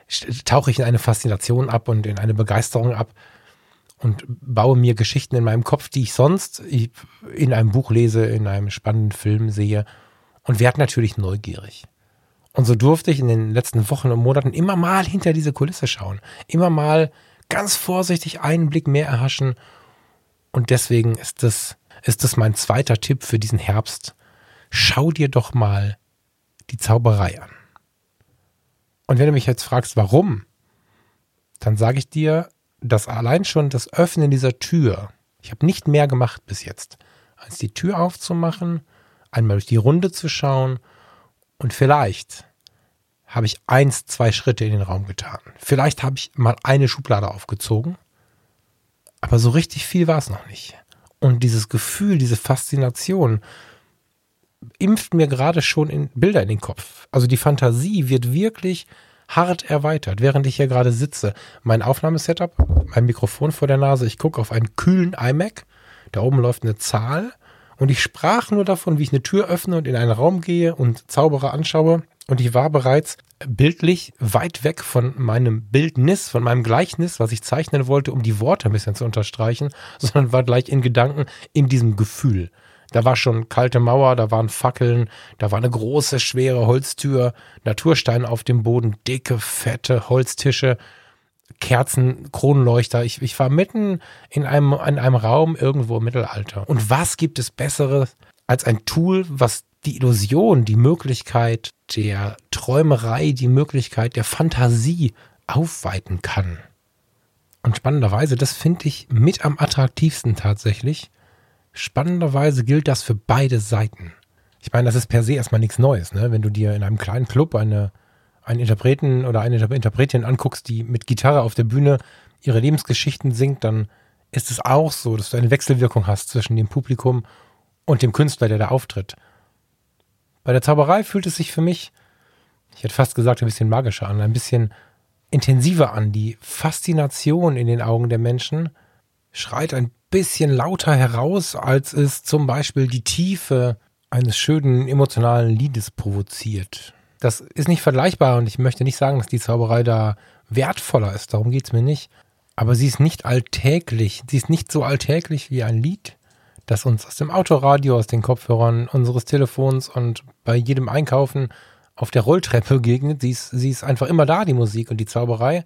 (laughs) tauche ich in eine Faszination ab und in eine Begeisterung ab und baue mir Geschichten in meinem Kopf, die ich sonst in einem Buch lese, in einem spannenden Film sehe und werde natürlich neugierig. Und so durfte ich in den letzten Wochen und Monaten immer mal hinter diese Kulisse schauen, immer mal ganz vorsichtig einen Blick mehr erhaschen. Und deswegen ist das, ist das mein zweiter Tipp für diesen Herbst. Schau dir doch mal die Zauberei an. Und wenn du mich jetzt fragst, warum, dann sage ich dir, dass allein schon das Öffnen dieser Tür, ich habe nicht mehr gemacht bis jetzt, als die Tür aufzumachen, einmal durch die Runde zu schauen und vielleicht habe ich eins, zwei Schritte in den Raum getan. Vielleicht habe ich mal eine Schublade aufgezogen, aber so richtig viel war es noch nicht. Und dieses Gefühl, diese Faszination impft mir gerade schon in Bilder in den Kopf. Also die Fantasie wird wirklich hart erweitert, während ich hier gerade sitze. Mein Aufnahmesetup, mein Mikrofon vor der Nase, ich gucke auf einen kühlen iMac, da oben läuft eine Zahl und ich sprach nur davon, wie ich eine Tür öffne und in einen Raum gehe und Zauberer anschaue und ich war bereits bildlich weit weg von meinem Bildnis, von meinem Gleichnis, was ich zeichnen wollte, um die Worte ein bisschen zu unterstreichen, (laughs) sondern war gleich in Gedanken in diesem Gefühl. Da war schon kalte Mauer, da waren Fackeln, da war eine große, schwere Holztür, Natursteine auf dem Boden, dicke, fette Holztische, Kerzen, Kronleuchter. Ich, ich war mitten in einem, in einem Raum irgendwo im Mittelalter. Und was gibt es Besseres als ein Tool, was die Illusion, die Möglichkeit der Träumerei, die Möglichkeit der Fantasie aufweiten kann? Und spannenderweise, das finde ich mit am attraktivsten tatsächlich, Spannenderweise gilt das für beide Seiten. Ich meine, das ist per se erstmal nichts Neues, ne? Wenn du dir in einem kleinen Club eine, einen Interpreten oder eine Interpretin anguckst, die mit Gitarre auf der Bühne ihre Lebensgeschichten singt, dann ist es auch so, dass du eine Wechselwirkung hast zwischen dem Publikum und dem Künstler, der da auftritt. Bei der Zauberei fühlt es sich für mich, ich hätte fast gesagt, ein bisschen magischer an, ein bisschen intensiver an. Die Faszination in den Augen der Menschen schreit ein bisschen lauter heraus, als es zum Beispiel die Tiefe eines schönen emotionalen Liedes provoziert. Das ist nicht vergleichbar und ich möchte nicht sagen, dass die Zauberei da wertvoller ist, darum geht es mir nicht. Aber sie ist nicht alltäglich, sie ist nicht so alltäglich wie ein Lied, das uns aus dem Autoradio, aus den Kopfhörern unseres Telefons und bei jedem Einkaufen auf der Rolltreppe begegnet. Sie ist, sie ist einfach immer da, die Musik und die Zauberei.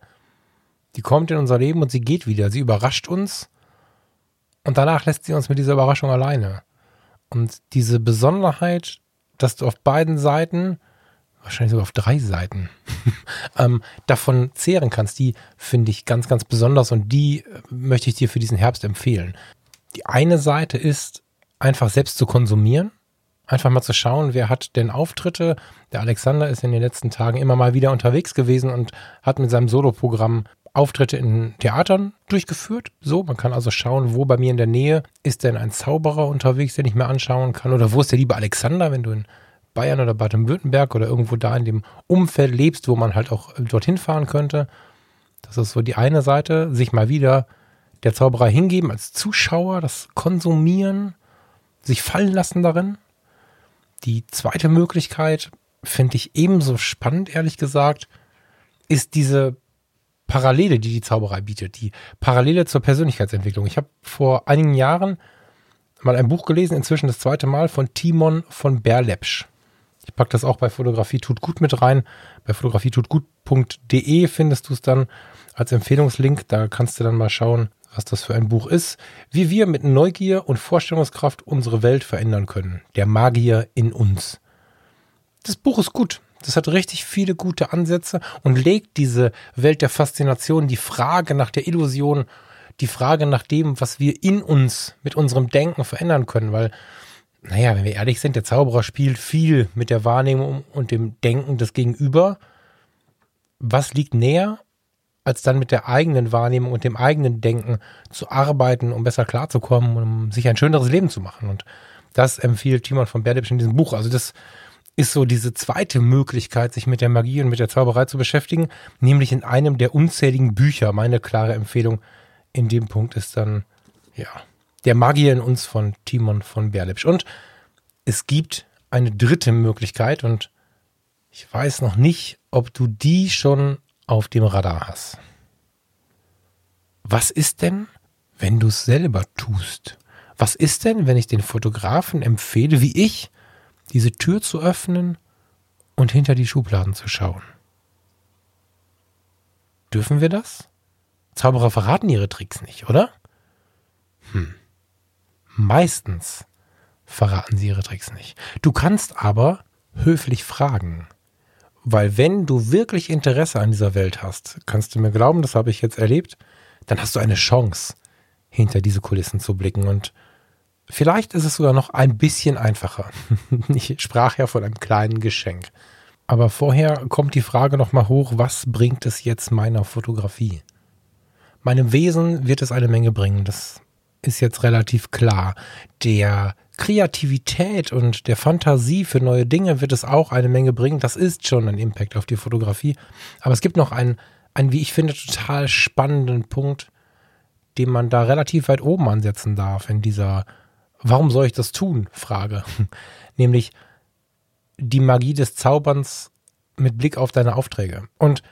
Die kommt in unser Leben und sie geht wieder. Sie überrascht uns und danach lässt sie uns mit dieser Überraschung alleine. Und diese Besonderheit, dass du auf beiden Seiten, wahrscheinlich sogar auf drei Seiten, (laughs) ähm, davon zehren kannst, die finde ich ganz, ganz besonders und die äh, möchte ich dir für diesen Herbst empfehlen. Die eine Seite ist, einfach selbst zu konsumieren, einfach mal zu schauen, wer hat denn Auftritte. Der Alexander ist in den letzten Tagen immer mal wieder unterwegs gewesen und hat mit seinem Soloprogramm Auftritte in Theatern durchgeführt. So, man kann also schauen, wo bei mir in der Nähe ist denn ein Zauberer unterwegs, den ich mir anschauen kann. Oder wo ist der liebe Alexander, wenn du in Bayern oder Baden-Württemberg oder irgendwo da in dem Umfeld lebst, wo man halt auch dorthin fahren könnte. Das ist so die eine Seite, sich mal wieder der Zauberer hingeben als Zuschauer, das Konsumieren, sich fallen lassen darin. Die zweite Möglichkeit finde ich ebenso spannend, ehrlich gesagt, ist diese Parallele, die die Zauberei bietet, die Parallele zur Persönlichkeitsentwicklung. Ich habe vor einigen Jahren mal ein Buch gelesen, inzwischen das zweite Mal, von Timon von Berlepsch. Ich packe das auch bei Fotografie tut gut mit rein. Bei fotografietutgut.de findest du es dann als Empfehlungslink. Da kannst du dann mal schauen, was das für ein Buch ist. Wie wir mit Neugier und Vorstellungskraft unsere Welt verändern können. Der Magier in uns. Das Buch ist gut. Das hat richtig viele gute Ansätze und legt diese Welt der Faszination, die Frage nach der Illusion, die Frage nach dem, was wir in uns mit unserem Denken verändern können, weil, naja, wenn wir ehrlich sind, der Zauberer spielt viel mit der Wahrnehmung und dem Denken des Gegenüber. Was liegt näher, als dann mit der eigenen Wahrnehmung und dem eigenen Denken zu arbeiten, um besser klarzukommen, um sich ein schöneres Leben zu machen? Und das empfiehlt Timon von Berditsch in diesem Buch. Also das ist so diese zweite Möglichkeit, sich mit der Magie und mit der Zauberei zu beschäftigen, nämlich in einem der unzähligen Bücher. Meine klare Empfehlung in dem Punkt ist dann, ja, der Magier in uns von Timon von Berlipsch. Und es gibt eine dritte Möglichkeit und ich weiß noch nicht, ob du die schon auf dem Radar hast. Was ist denn, wenn du es selber tust? Was ist denn, wenn ich den Fotografen empfehle, wie ich, diese Tür zu öffnen und hinter die Schubladen zu schauen? Dürfen wir das? Zauberer verraten ihre Tricks nicht, oder? Hm. Meistens verraten sie ihre Tricks nicht. Du kannst aber höflich fragen. Weil wenn du wirklich Interesse an dieser Welt hast, kannst du mir glauben, das habe ich jetzt erlebt, dann hast du eine Chance, hinter diese Kulissen zu blicken. Und vielleicht ist es sogar noch ein bisschen einfacher. (laughs) Ich sprach ja von einem kleinen Geschenk. Aber vorher kommt die Frage nochmal hoch, was bringt es jetzt meiner Fotografie? Meinem Wesen wird es eine Menge bringen, das ist jetzt relativ klar. Der Kreativität und der Fantasie für neue Dinge wird es auch eine Menge bringen. Das ist schon ein Impact auf die Fotografie. Aber es gibt noch einen, einen, wie ich finde, total spannenden Punkt, den man da relativ weit oben ansetzen darf in dieser Warum soll ich das tun? Frage. (laughs) Nämlich, die Magie des Zauberns mit Blick auf deine Aufträge. Und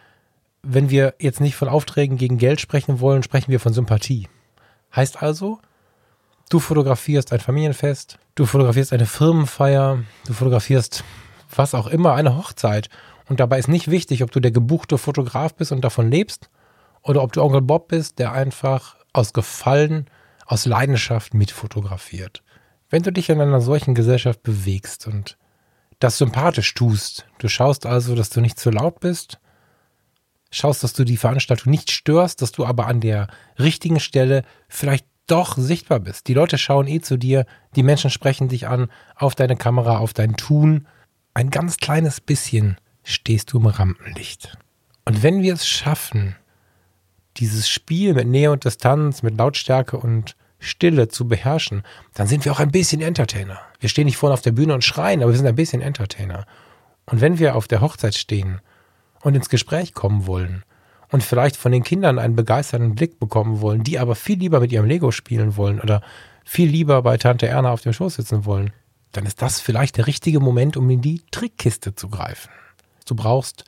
wenn wir jetzt nicht von Aufträgen gegen Geld sprechen wollen, sprechen wir von Sympathie. Heißt also, du fotografierst ein Familienfest, du fotografierst eine Firmenfeier, du fotografierst was auch immer, eine Hochzeit. Und dabei ist nicht wichtig, ob du der gebuchte Fotograf bist und davon lebst oder ob du Onkel Bob bist, der einfach aus Gefallen, aus Leidenschaft mitfotografiert. Wenn du dich in einer solchen Gesellschaft bewegst und das sympathisch tust. Du schaust also, dass du nicht zu laut bist, schaust, dass du die Veranstaltung nicht störst, dass du aber an der richtigen Stelle vielleicht doch sichtbar bist. Die Leute schauen eh zu dir, die Menschen sprechen dich an, auf deine Kamera, auf dein Tun. Ein ganz kleines bisschen stehst du im Rampenlicht. Und wenn wir es schaffen, dieses Spiel mit Nähe und Distanz, mit Lautstärke und Stille zu beherrschen, dann sind wir auch ein bisschen Entertainer. Wir stehen nicht vorne auf der Bühne und schreien, aber wir sind ein bisschen Entertainer. Und wenn wir auf der Hochzeit stehen und ins Gespräch kommen wollen und vielleicht von den Kindern einen begeisterten Blick bekommen wollen, die aber viel lieber mit ihrem Lego spielen wollen oder viel lieber bei Tante Erna auf dem Schoß sitzen wollen, dann ist das vielleicht der richtige Moment, um in die Trickkiste zu greifen. Du brauchst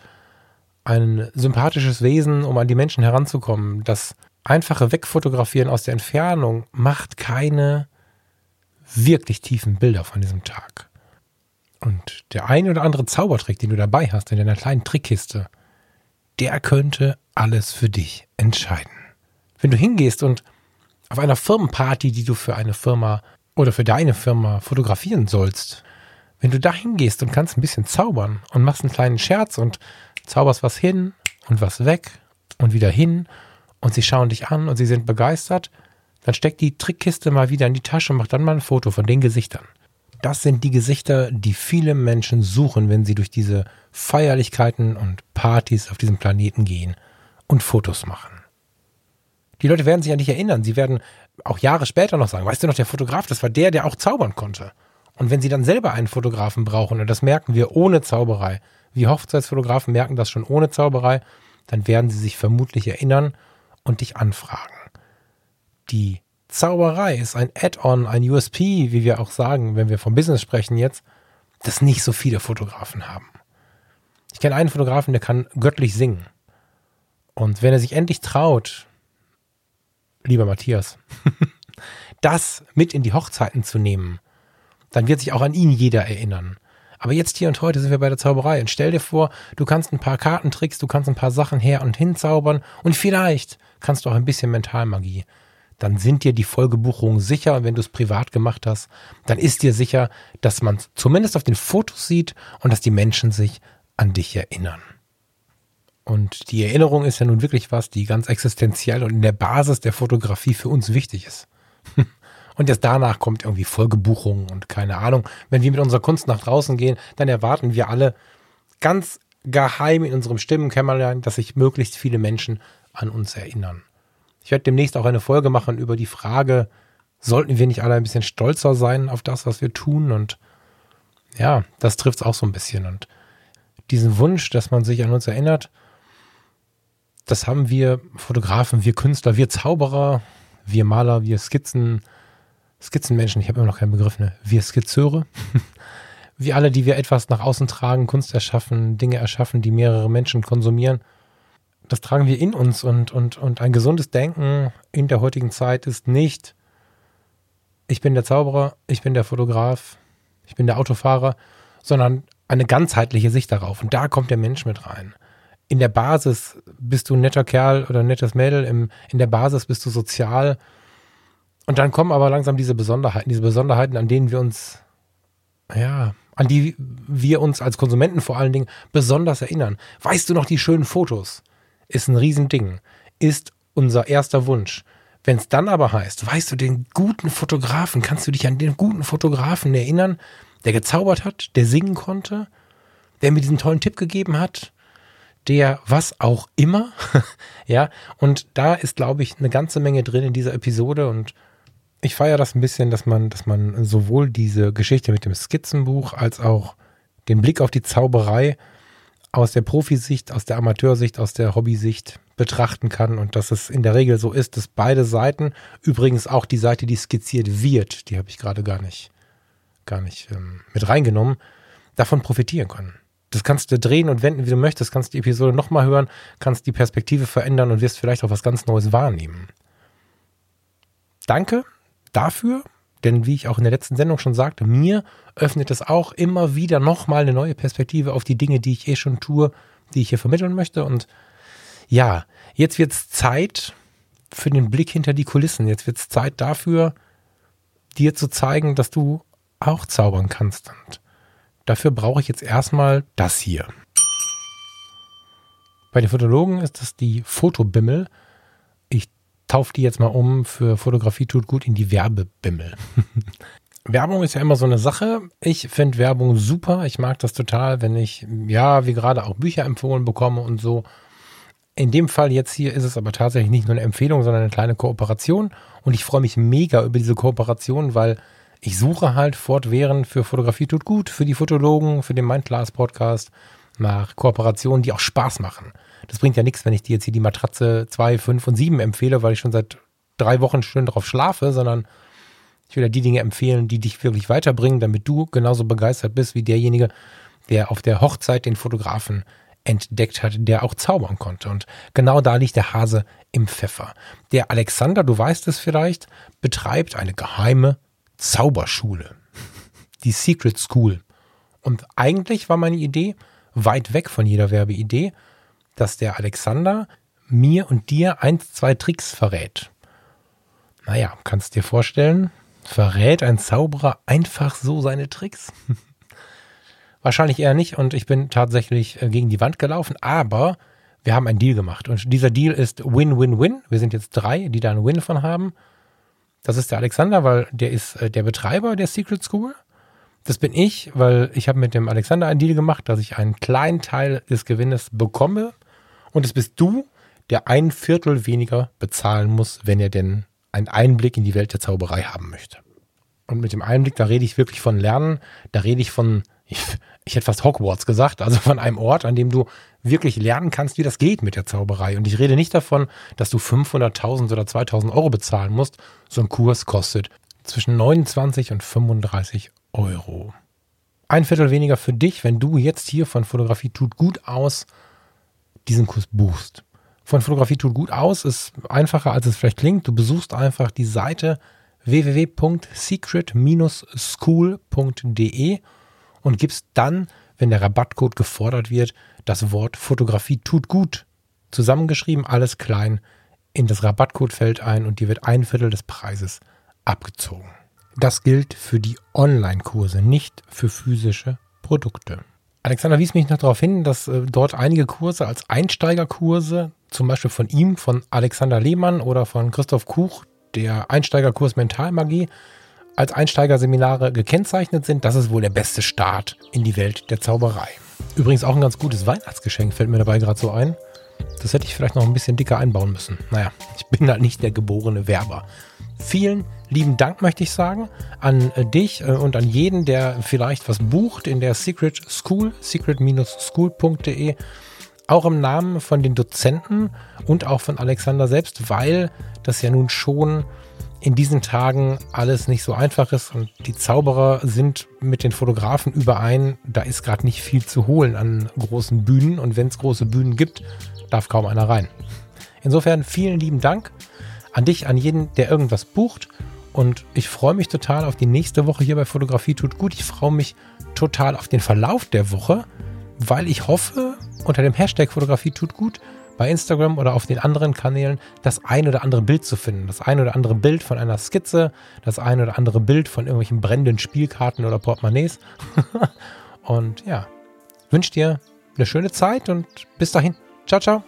ein sympathisches Wesen, um an die Menschen heranzukommen, das einfache Wegfotografieren aus der Entfernung macht keine wirklich tiefen Bilder von diesem Tag. Und der ein oder andere Zaubertrick, den du dabei hast in deiner kleinen Trickkiste, der könnte alles für dich entscheiden. Wenn du hingehst und auf einer Firmenparty, die du für eine Firma oder für deine Firma fotografieren sollst, wenn du da hingehst und kannst ein bisschen zaubern und machst einen kleinen Scherz und zauberst was hin und was weg und wieder hin und sie schauen dich an und sie sind begeistert, dann steck die Trickkiste mal wieder in die Tasche und mach dann mal ein Foto von den Gesichtern. Das sind die Gesichter, die viele Menschen suchen, wenn sie durch diese Feierlichkeiten und Partys auf diesem Planeten gehen und Fotos machen. Die Leute werden sich an dich erinnern. Sie werden auch Jahre später noch sagen, weißt du noch, der Fotograf, das war der, der auch zaubern konnte. Und wenn sie dann selber einen Fotografen brauchen, und das merken wir ohne Zauberei, wie Hochzeitsfotografen merken das schon ohne Zauberei, dann werden sie sich vermutlich erinnern und dich anfragen. Die Zauberei ist ein Add-on, ein USP, wie wir auch sagen, wenn wir vom Business sprechen jetzt, das nicht so viele Fotografen haben. Ich kenne einen Fotografen, der kann göttlich singen. Und wenn er sich endlich traut, lieber Matthias, (laughs) das mit in die Hochzeiten zu nehmen, dann wird sich auch an ihn jeder erinnern. Aber jetzt hier und heute sind wir bei der Zauberei. Und stell dir vor, du kannst ein paar Kartentricks, du kannst ein paar Sachen her und hin zaubern und vielleicht kannst du auch ein bisschen Mentalmagie. Dann sind dir die Folgebuchungen sicher und wenn du es privat gemacht hast, dann ist dir sicher, dass man zumindest auf den Fotos sieht und dass die Menschen sich an dich erinnern. Und die Erinnerung ist ja nun wirklich was, die ganz existenziell und in der Basis der Fotografie für uns wichtig ist. (laughs) Und erst danach kommt irgendwie Folgebuchung und keine Ahnung. Wenn wir mit unserer Kunst nach draußen gehen, dann erwarten wir alle ganz geheim in unserem Stimmenkämmerlein, dass sich möglichst viele Menschen an uns erinnern. Ich werde demnächst auch eine Folge machen über die Frage, sollten wir nicht alle ein bisschen stolzer sein auf das, was wir tun? Und ja, das trifft es auch so ein bisschen. Und diesen Wunsch, dass man sich an uns erinnert, das haben wir Fotografen, wir Künstler, wir Zauberer, wir Maler, wir Skizzen, Skizzenmenschen, ich habe immer noch keinen Begriff, ne? Wir Skizzeure. (laughs) wir alle, die wir etwas nach außen tragen, Kunst erschaffen, Dinge erschaffen, die mehrere Menschen konsumieren. das tragen wir in uns und, und, und ein gesundes Denken in der heutigen Zeit ist nicht, ich bin der Zauberer, ich bin der Fotograf, ich bin der Autofahrer, sondern eine ganzheitliche Sicht darauf. Und da kommt der Mensch mit rein. In der Basis bist du ein netter Kerl oder ein nettes Mädel, im, in der Basis bist du sozial. Und dann kommen aber langsam diese Besonderheiten, diese Besonderheiten, an denen wir uns, ja, an die wir uns als Konsumenten vor allen Dingen besonders erinnern. Weißt du noch die schönen Fotos? Ist ein Riesending. Ist unser erster Wunsch. Wenn es dann aber heißt, weißt du, den guten Fotografen, kannst du dich an den guten Fotografen erinnern, der gezaubert hat, der singen konnte, der mir diesen tollen Tipp gegeben hat, der was auch immer. (laughs) ja, und da ist, glaube ich, eine ganze Menge drin in dieser Episode und ich feiere das ein bisschen, dass man, dass man sowohl diese Geschichte mit dem Skizzenbuch als auch den Blick auf die Zauberei aus der Profisicht, aus der Amateursicht, aus der Hobbysicht betrachten kann und dass es in der Regel so ist, dass beide Seiten, übrigens auch die Seite, die skizziert wird, die habe ich gerade gar nicht, gar nicht ähm, mit reingenommen, davon profitieren können. Das kannst du drehen und wenden, wie du möchtest, kannst die Episode nochmal hören, kannst die Perspektive verändern und wirst vielleicht auch was ganz Neues wahrnehmen. Danke dafür, denn wie ich auch in der letzten Sendung schon sagte, mir öffnet es auch immer wieder nochmal eine neue Perspektive auf die Dinge, die ich eh schon tue, die ich hier vermitteln möchte und ja, jetzt wird es Zeit für den Blick hinter die Kulissen. Jetzt wird es Zeit dafür, dir zu zeigen, dass du auch zaubern kannst. Und dafür brauche ich jetzt erstmal das hier. Bei den Fotologen ist das die Fotobimmel. Ich taufe die jetzt mal um für Fotografie tut gut in die Werbebimmel. (laughs) Werbung ist ja immer so eine Sache. Ich finde Werbung super. Ich mag das total, wenn ich, ja, wie gerade auch Bücher empfohlen bekomme und so. In dem Fall jetzt hier ist es aber tatsächlich nicht nur eine Empfehlung, sondern eine kleine Kooperation. Und ich freue mich mega über diese Kooperation, weil ich suche halt fortwährend für Fotografie tut gut, für die Fotologen, für den Mindclass Podcast nach Kooperationen, die auch Spaß machen. Das bringt ja nichts, wenn ich dir jetzt hier die Matratze 2, 5 und 7 empfehle, weil ich schon seit drei Wochen schön drauf schlafe, sondern ich will ja die Dinge empfehlen, die dich wirklich weiterbringen, damit du genauso begeistert bist wie derjenige, der auf der Hochzeit den Fotografen entdeckt hat, der auch zaubern konnte. Und genau da liegt der Hase im Pfeffer. Der Alexander, du weißt es vielleicht, betreibt eine geheime Zauberschule. Die Secret School. Und eigentlich war meine Idee, weit weg von jeder Werbeidee, dass der Alexander mir und dir eins, zwei Tricks verrät. Naja, kannst dir vorstellen, verrät ein Zauberer einfach so seine Tricks? (laughs) Wahrscheinlich eher nicht und ich bin tatsächlich äh, gegen die Wand gelaufen, aber wir haben einen Deal gemacht und dieser Deal ist Win-Win-Win. Wir sind jetzt drei, die da einen Win von haben. Das ist der Alexander, weil der ist äh, der Betreiber der Secret School. Das bin ich, weil ich habe mit dem Alexander einen Deal gemacht, dass ich einen kleinen Teil des Gewinnes bekomme. Und es bist du, der ein Viertel weniger bezahlen muss, wenn er denn einen Einblick in die Welt der Zauberei haben möchte. Und mit dem Einblick, da rede ich wirklich von Lernen, da rede ich von, ich, ich hätte fast Hogwarts gesagt, also von einem Ort, an dem du wirklich lernen kannst, wie das geht mit der Zauberei. Und ich rede nicht davon, dass du 500.000 oder 2.000 Euro bezahlen musst. So ein Kurs kostet zwischen 29 und 35 Euro. Ein Viertel weniger für dich, wenn du jetzt hier von Fotografie tut gut aus diesen Kurs buchst. Von Fotografie tut gut aus ist einfacher, als es vielleicht klingt. Du besuchst einfach die Seite www.secret-school.de und gibst dann, wenn der Rabattcode gefordert wird, das Wort Fotografie tut gut zusammengeschrieben, alles klein, in das Rabattcodefeld ein und dir wird ein Viertel des Preises abgezogen. Das gilt für die Online-Kurse, nicht für physische Produkte. Alexander wies mich noch darauf hin, dass äh, dort einige Kurse als Einsteigerkurse, zum Beispiel von ihm, von Alexander Lehmann oder von Christoph Kuch, der Einsteigerkurs Mentalmagie, als Einsteigerseminare gekennzeichnet sind, das ist wohl der beste Start in die Welt der Zauberei. Übrigens auch ein ganz gutes Weihnachtsgeschenk, fällt mir dabei gerade so ein. Das hätte ich vielleicht noch ein bisschen dicker einbauen müssen. Naja, ich bin halt nicht der geborene Werber. Vielen lieben Dank möchte ich sagen an äh, dich äh, und an jeden, der vielleicht was bucht in der Secret School, secret-school.de. Auch im Namen von den Dozenten und auch von Alexander selbst, weil das ja nun schon in diesen Tagen alles nicht so einfach ist und die Zauberer sind mit den Fotografen überein, da ist gerade nicht viel zu holen an großen Bühnen und wenn es große Bühnen gibt, darf kaum einer rein. Insofern vielen lieben Dank an dich, an jeden, der irgendwas bucht und ich freue mich total auf die nächste Woche hier bei Fotografie tut gut. Ich freue mich total auf den Verlauf der Woche, weil ich hoffe, unter dem Hashtag Fotografie tut gut bei Instagram oder auf den anderen Kanälen das ein oder andere Bild zu finden. Das ein oder andere Bild von einer Skizze, das ein oder andere Bild von irgendwelchen brennenden Spielkarten oder Portemonnaies. (laughs) und ja, wünsche dir eine schöne Zeit und bis dahin. Ciao, ciao.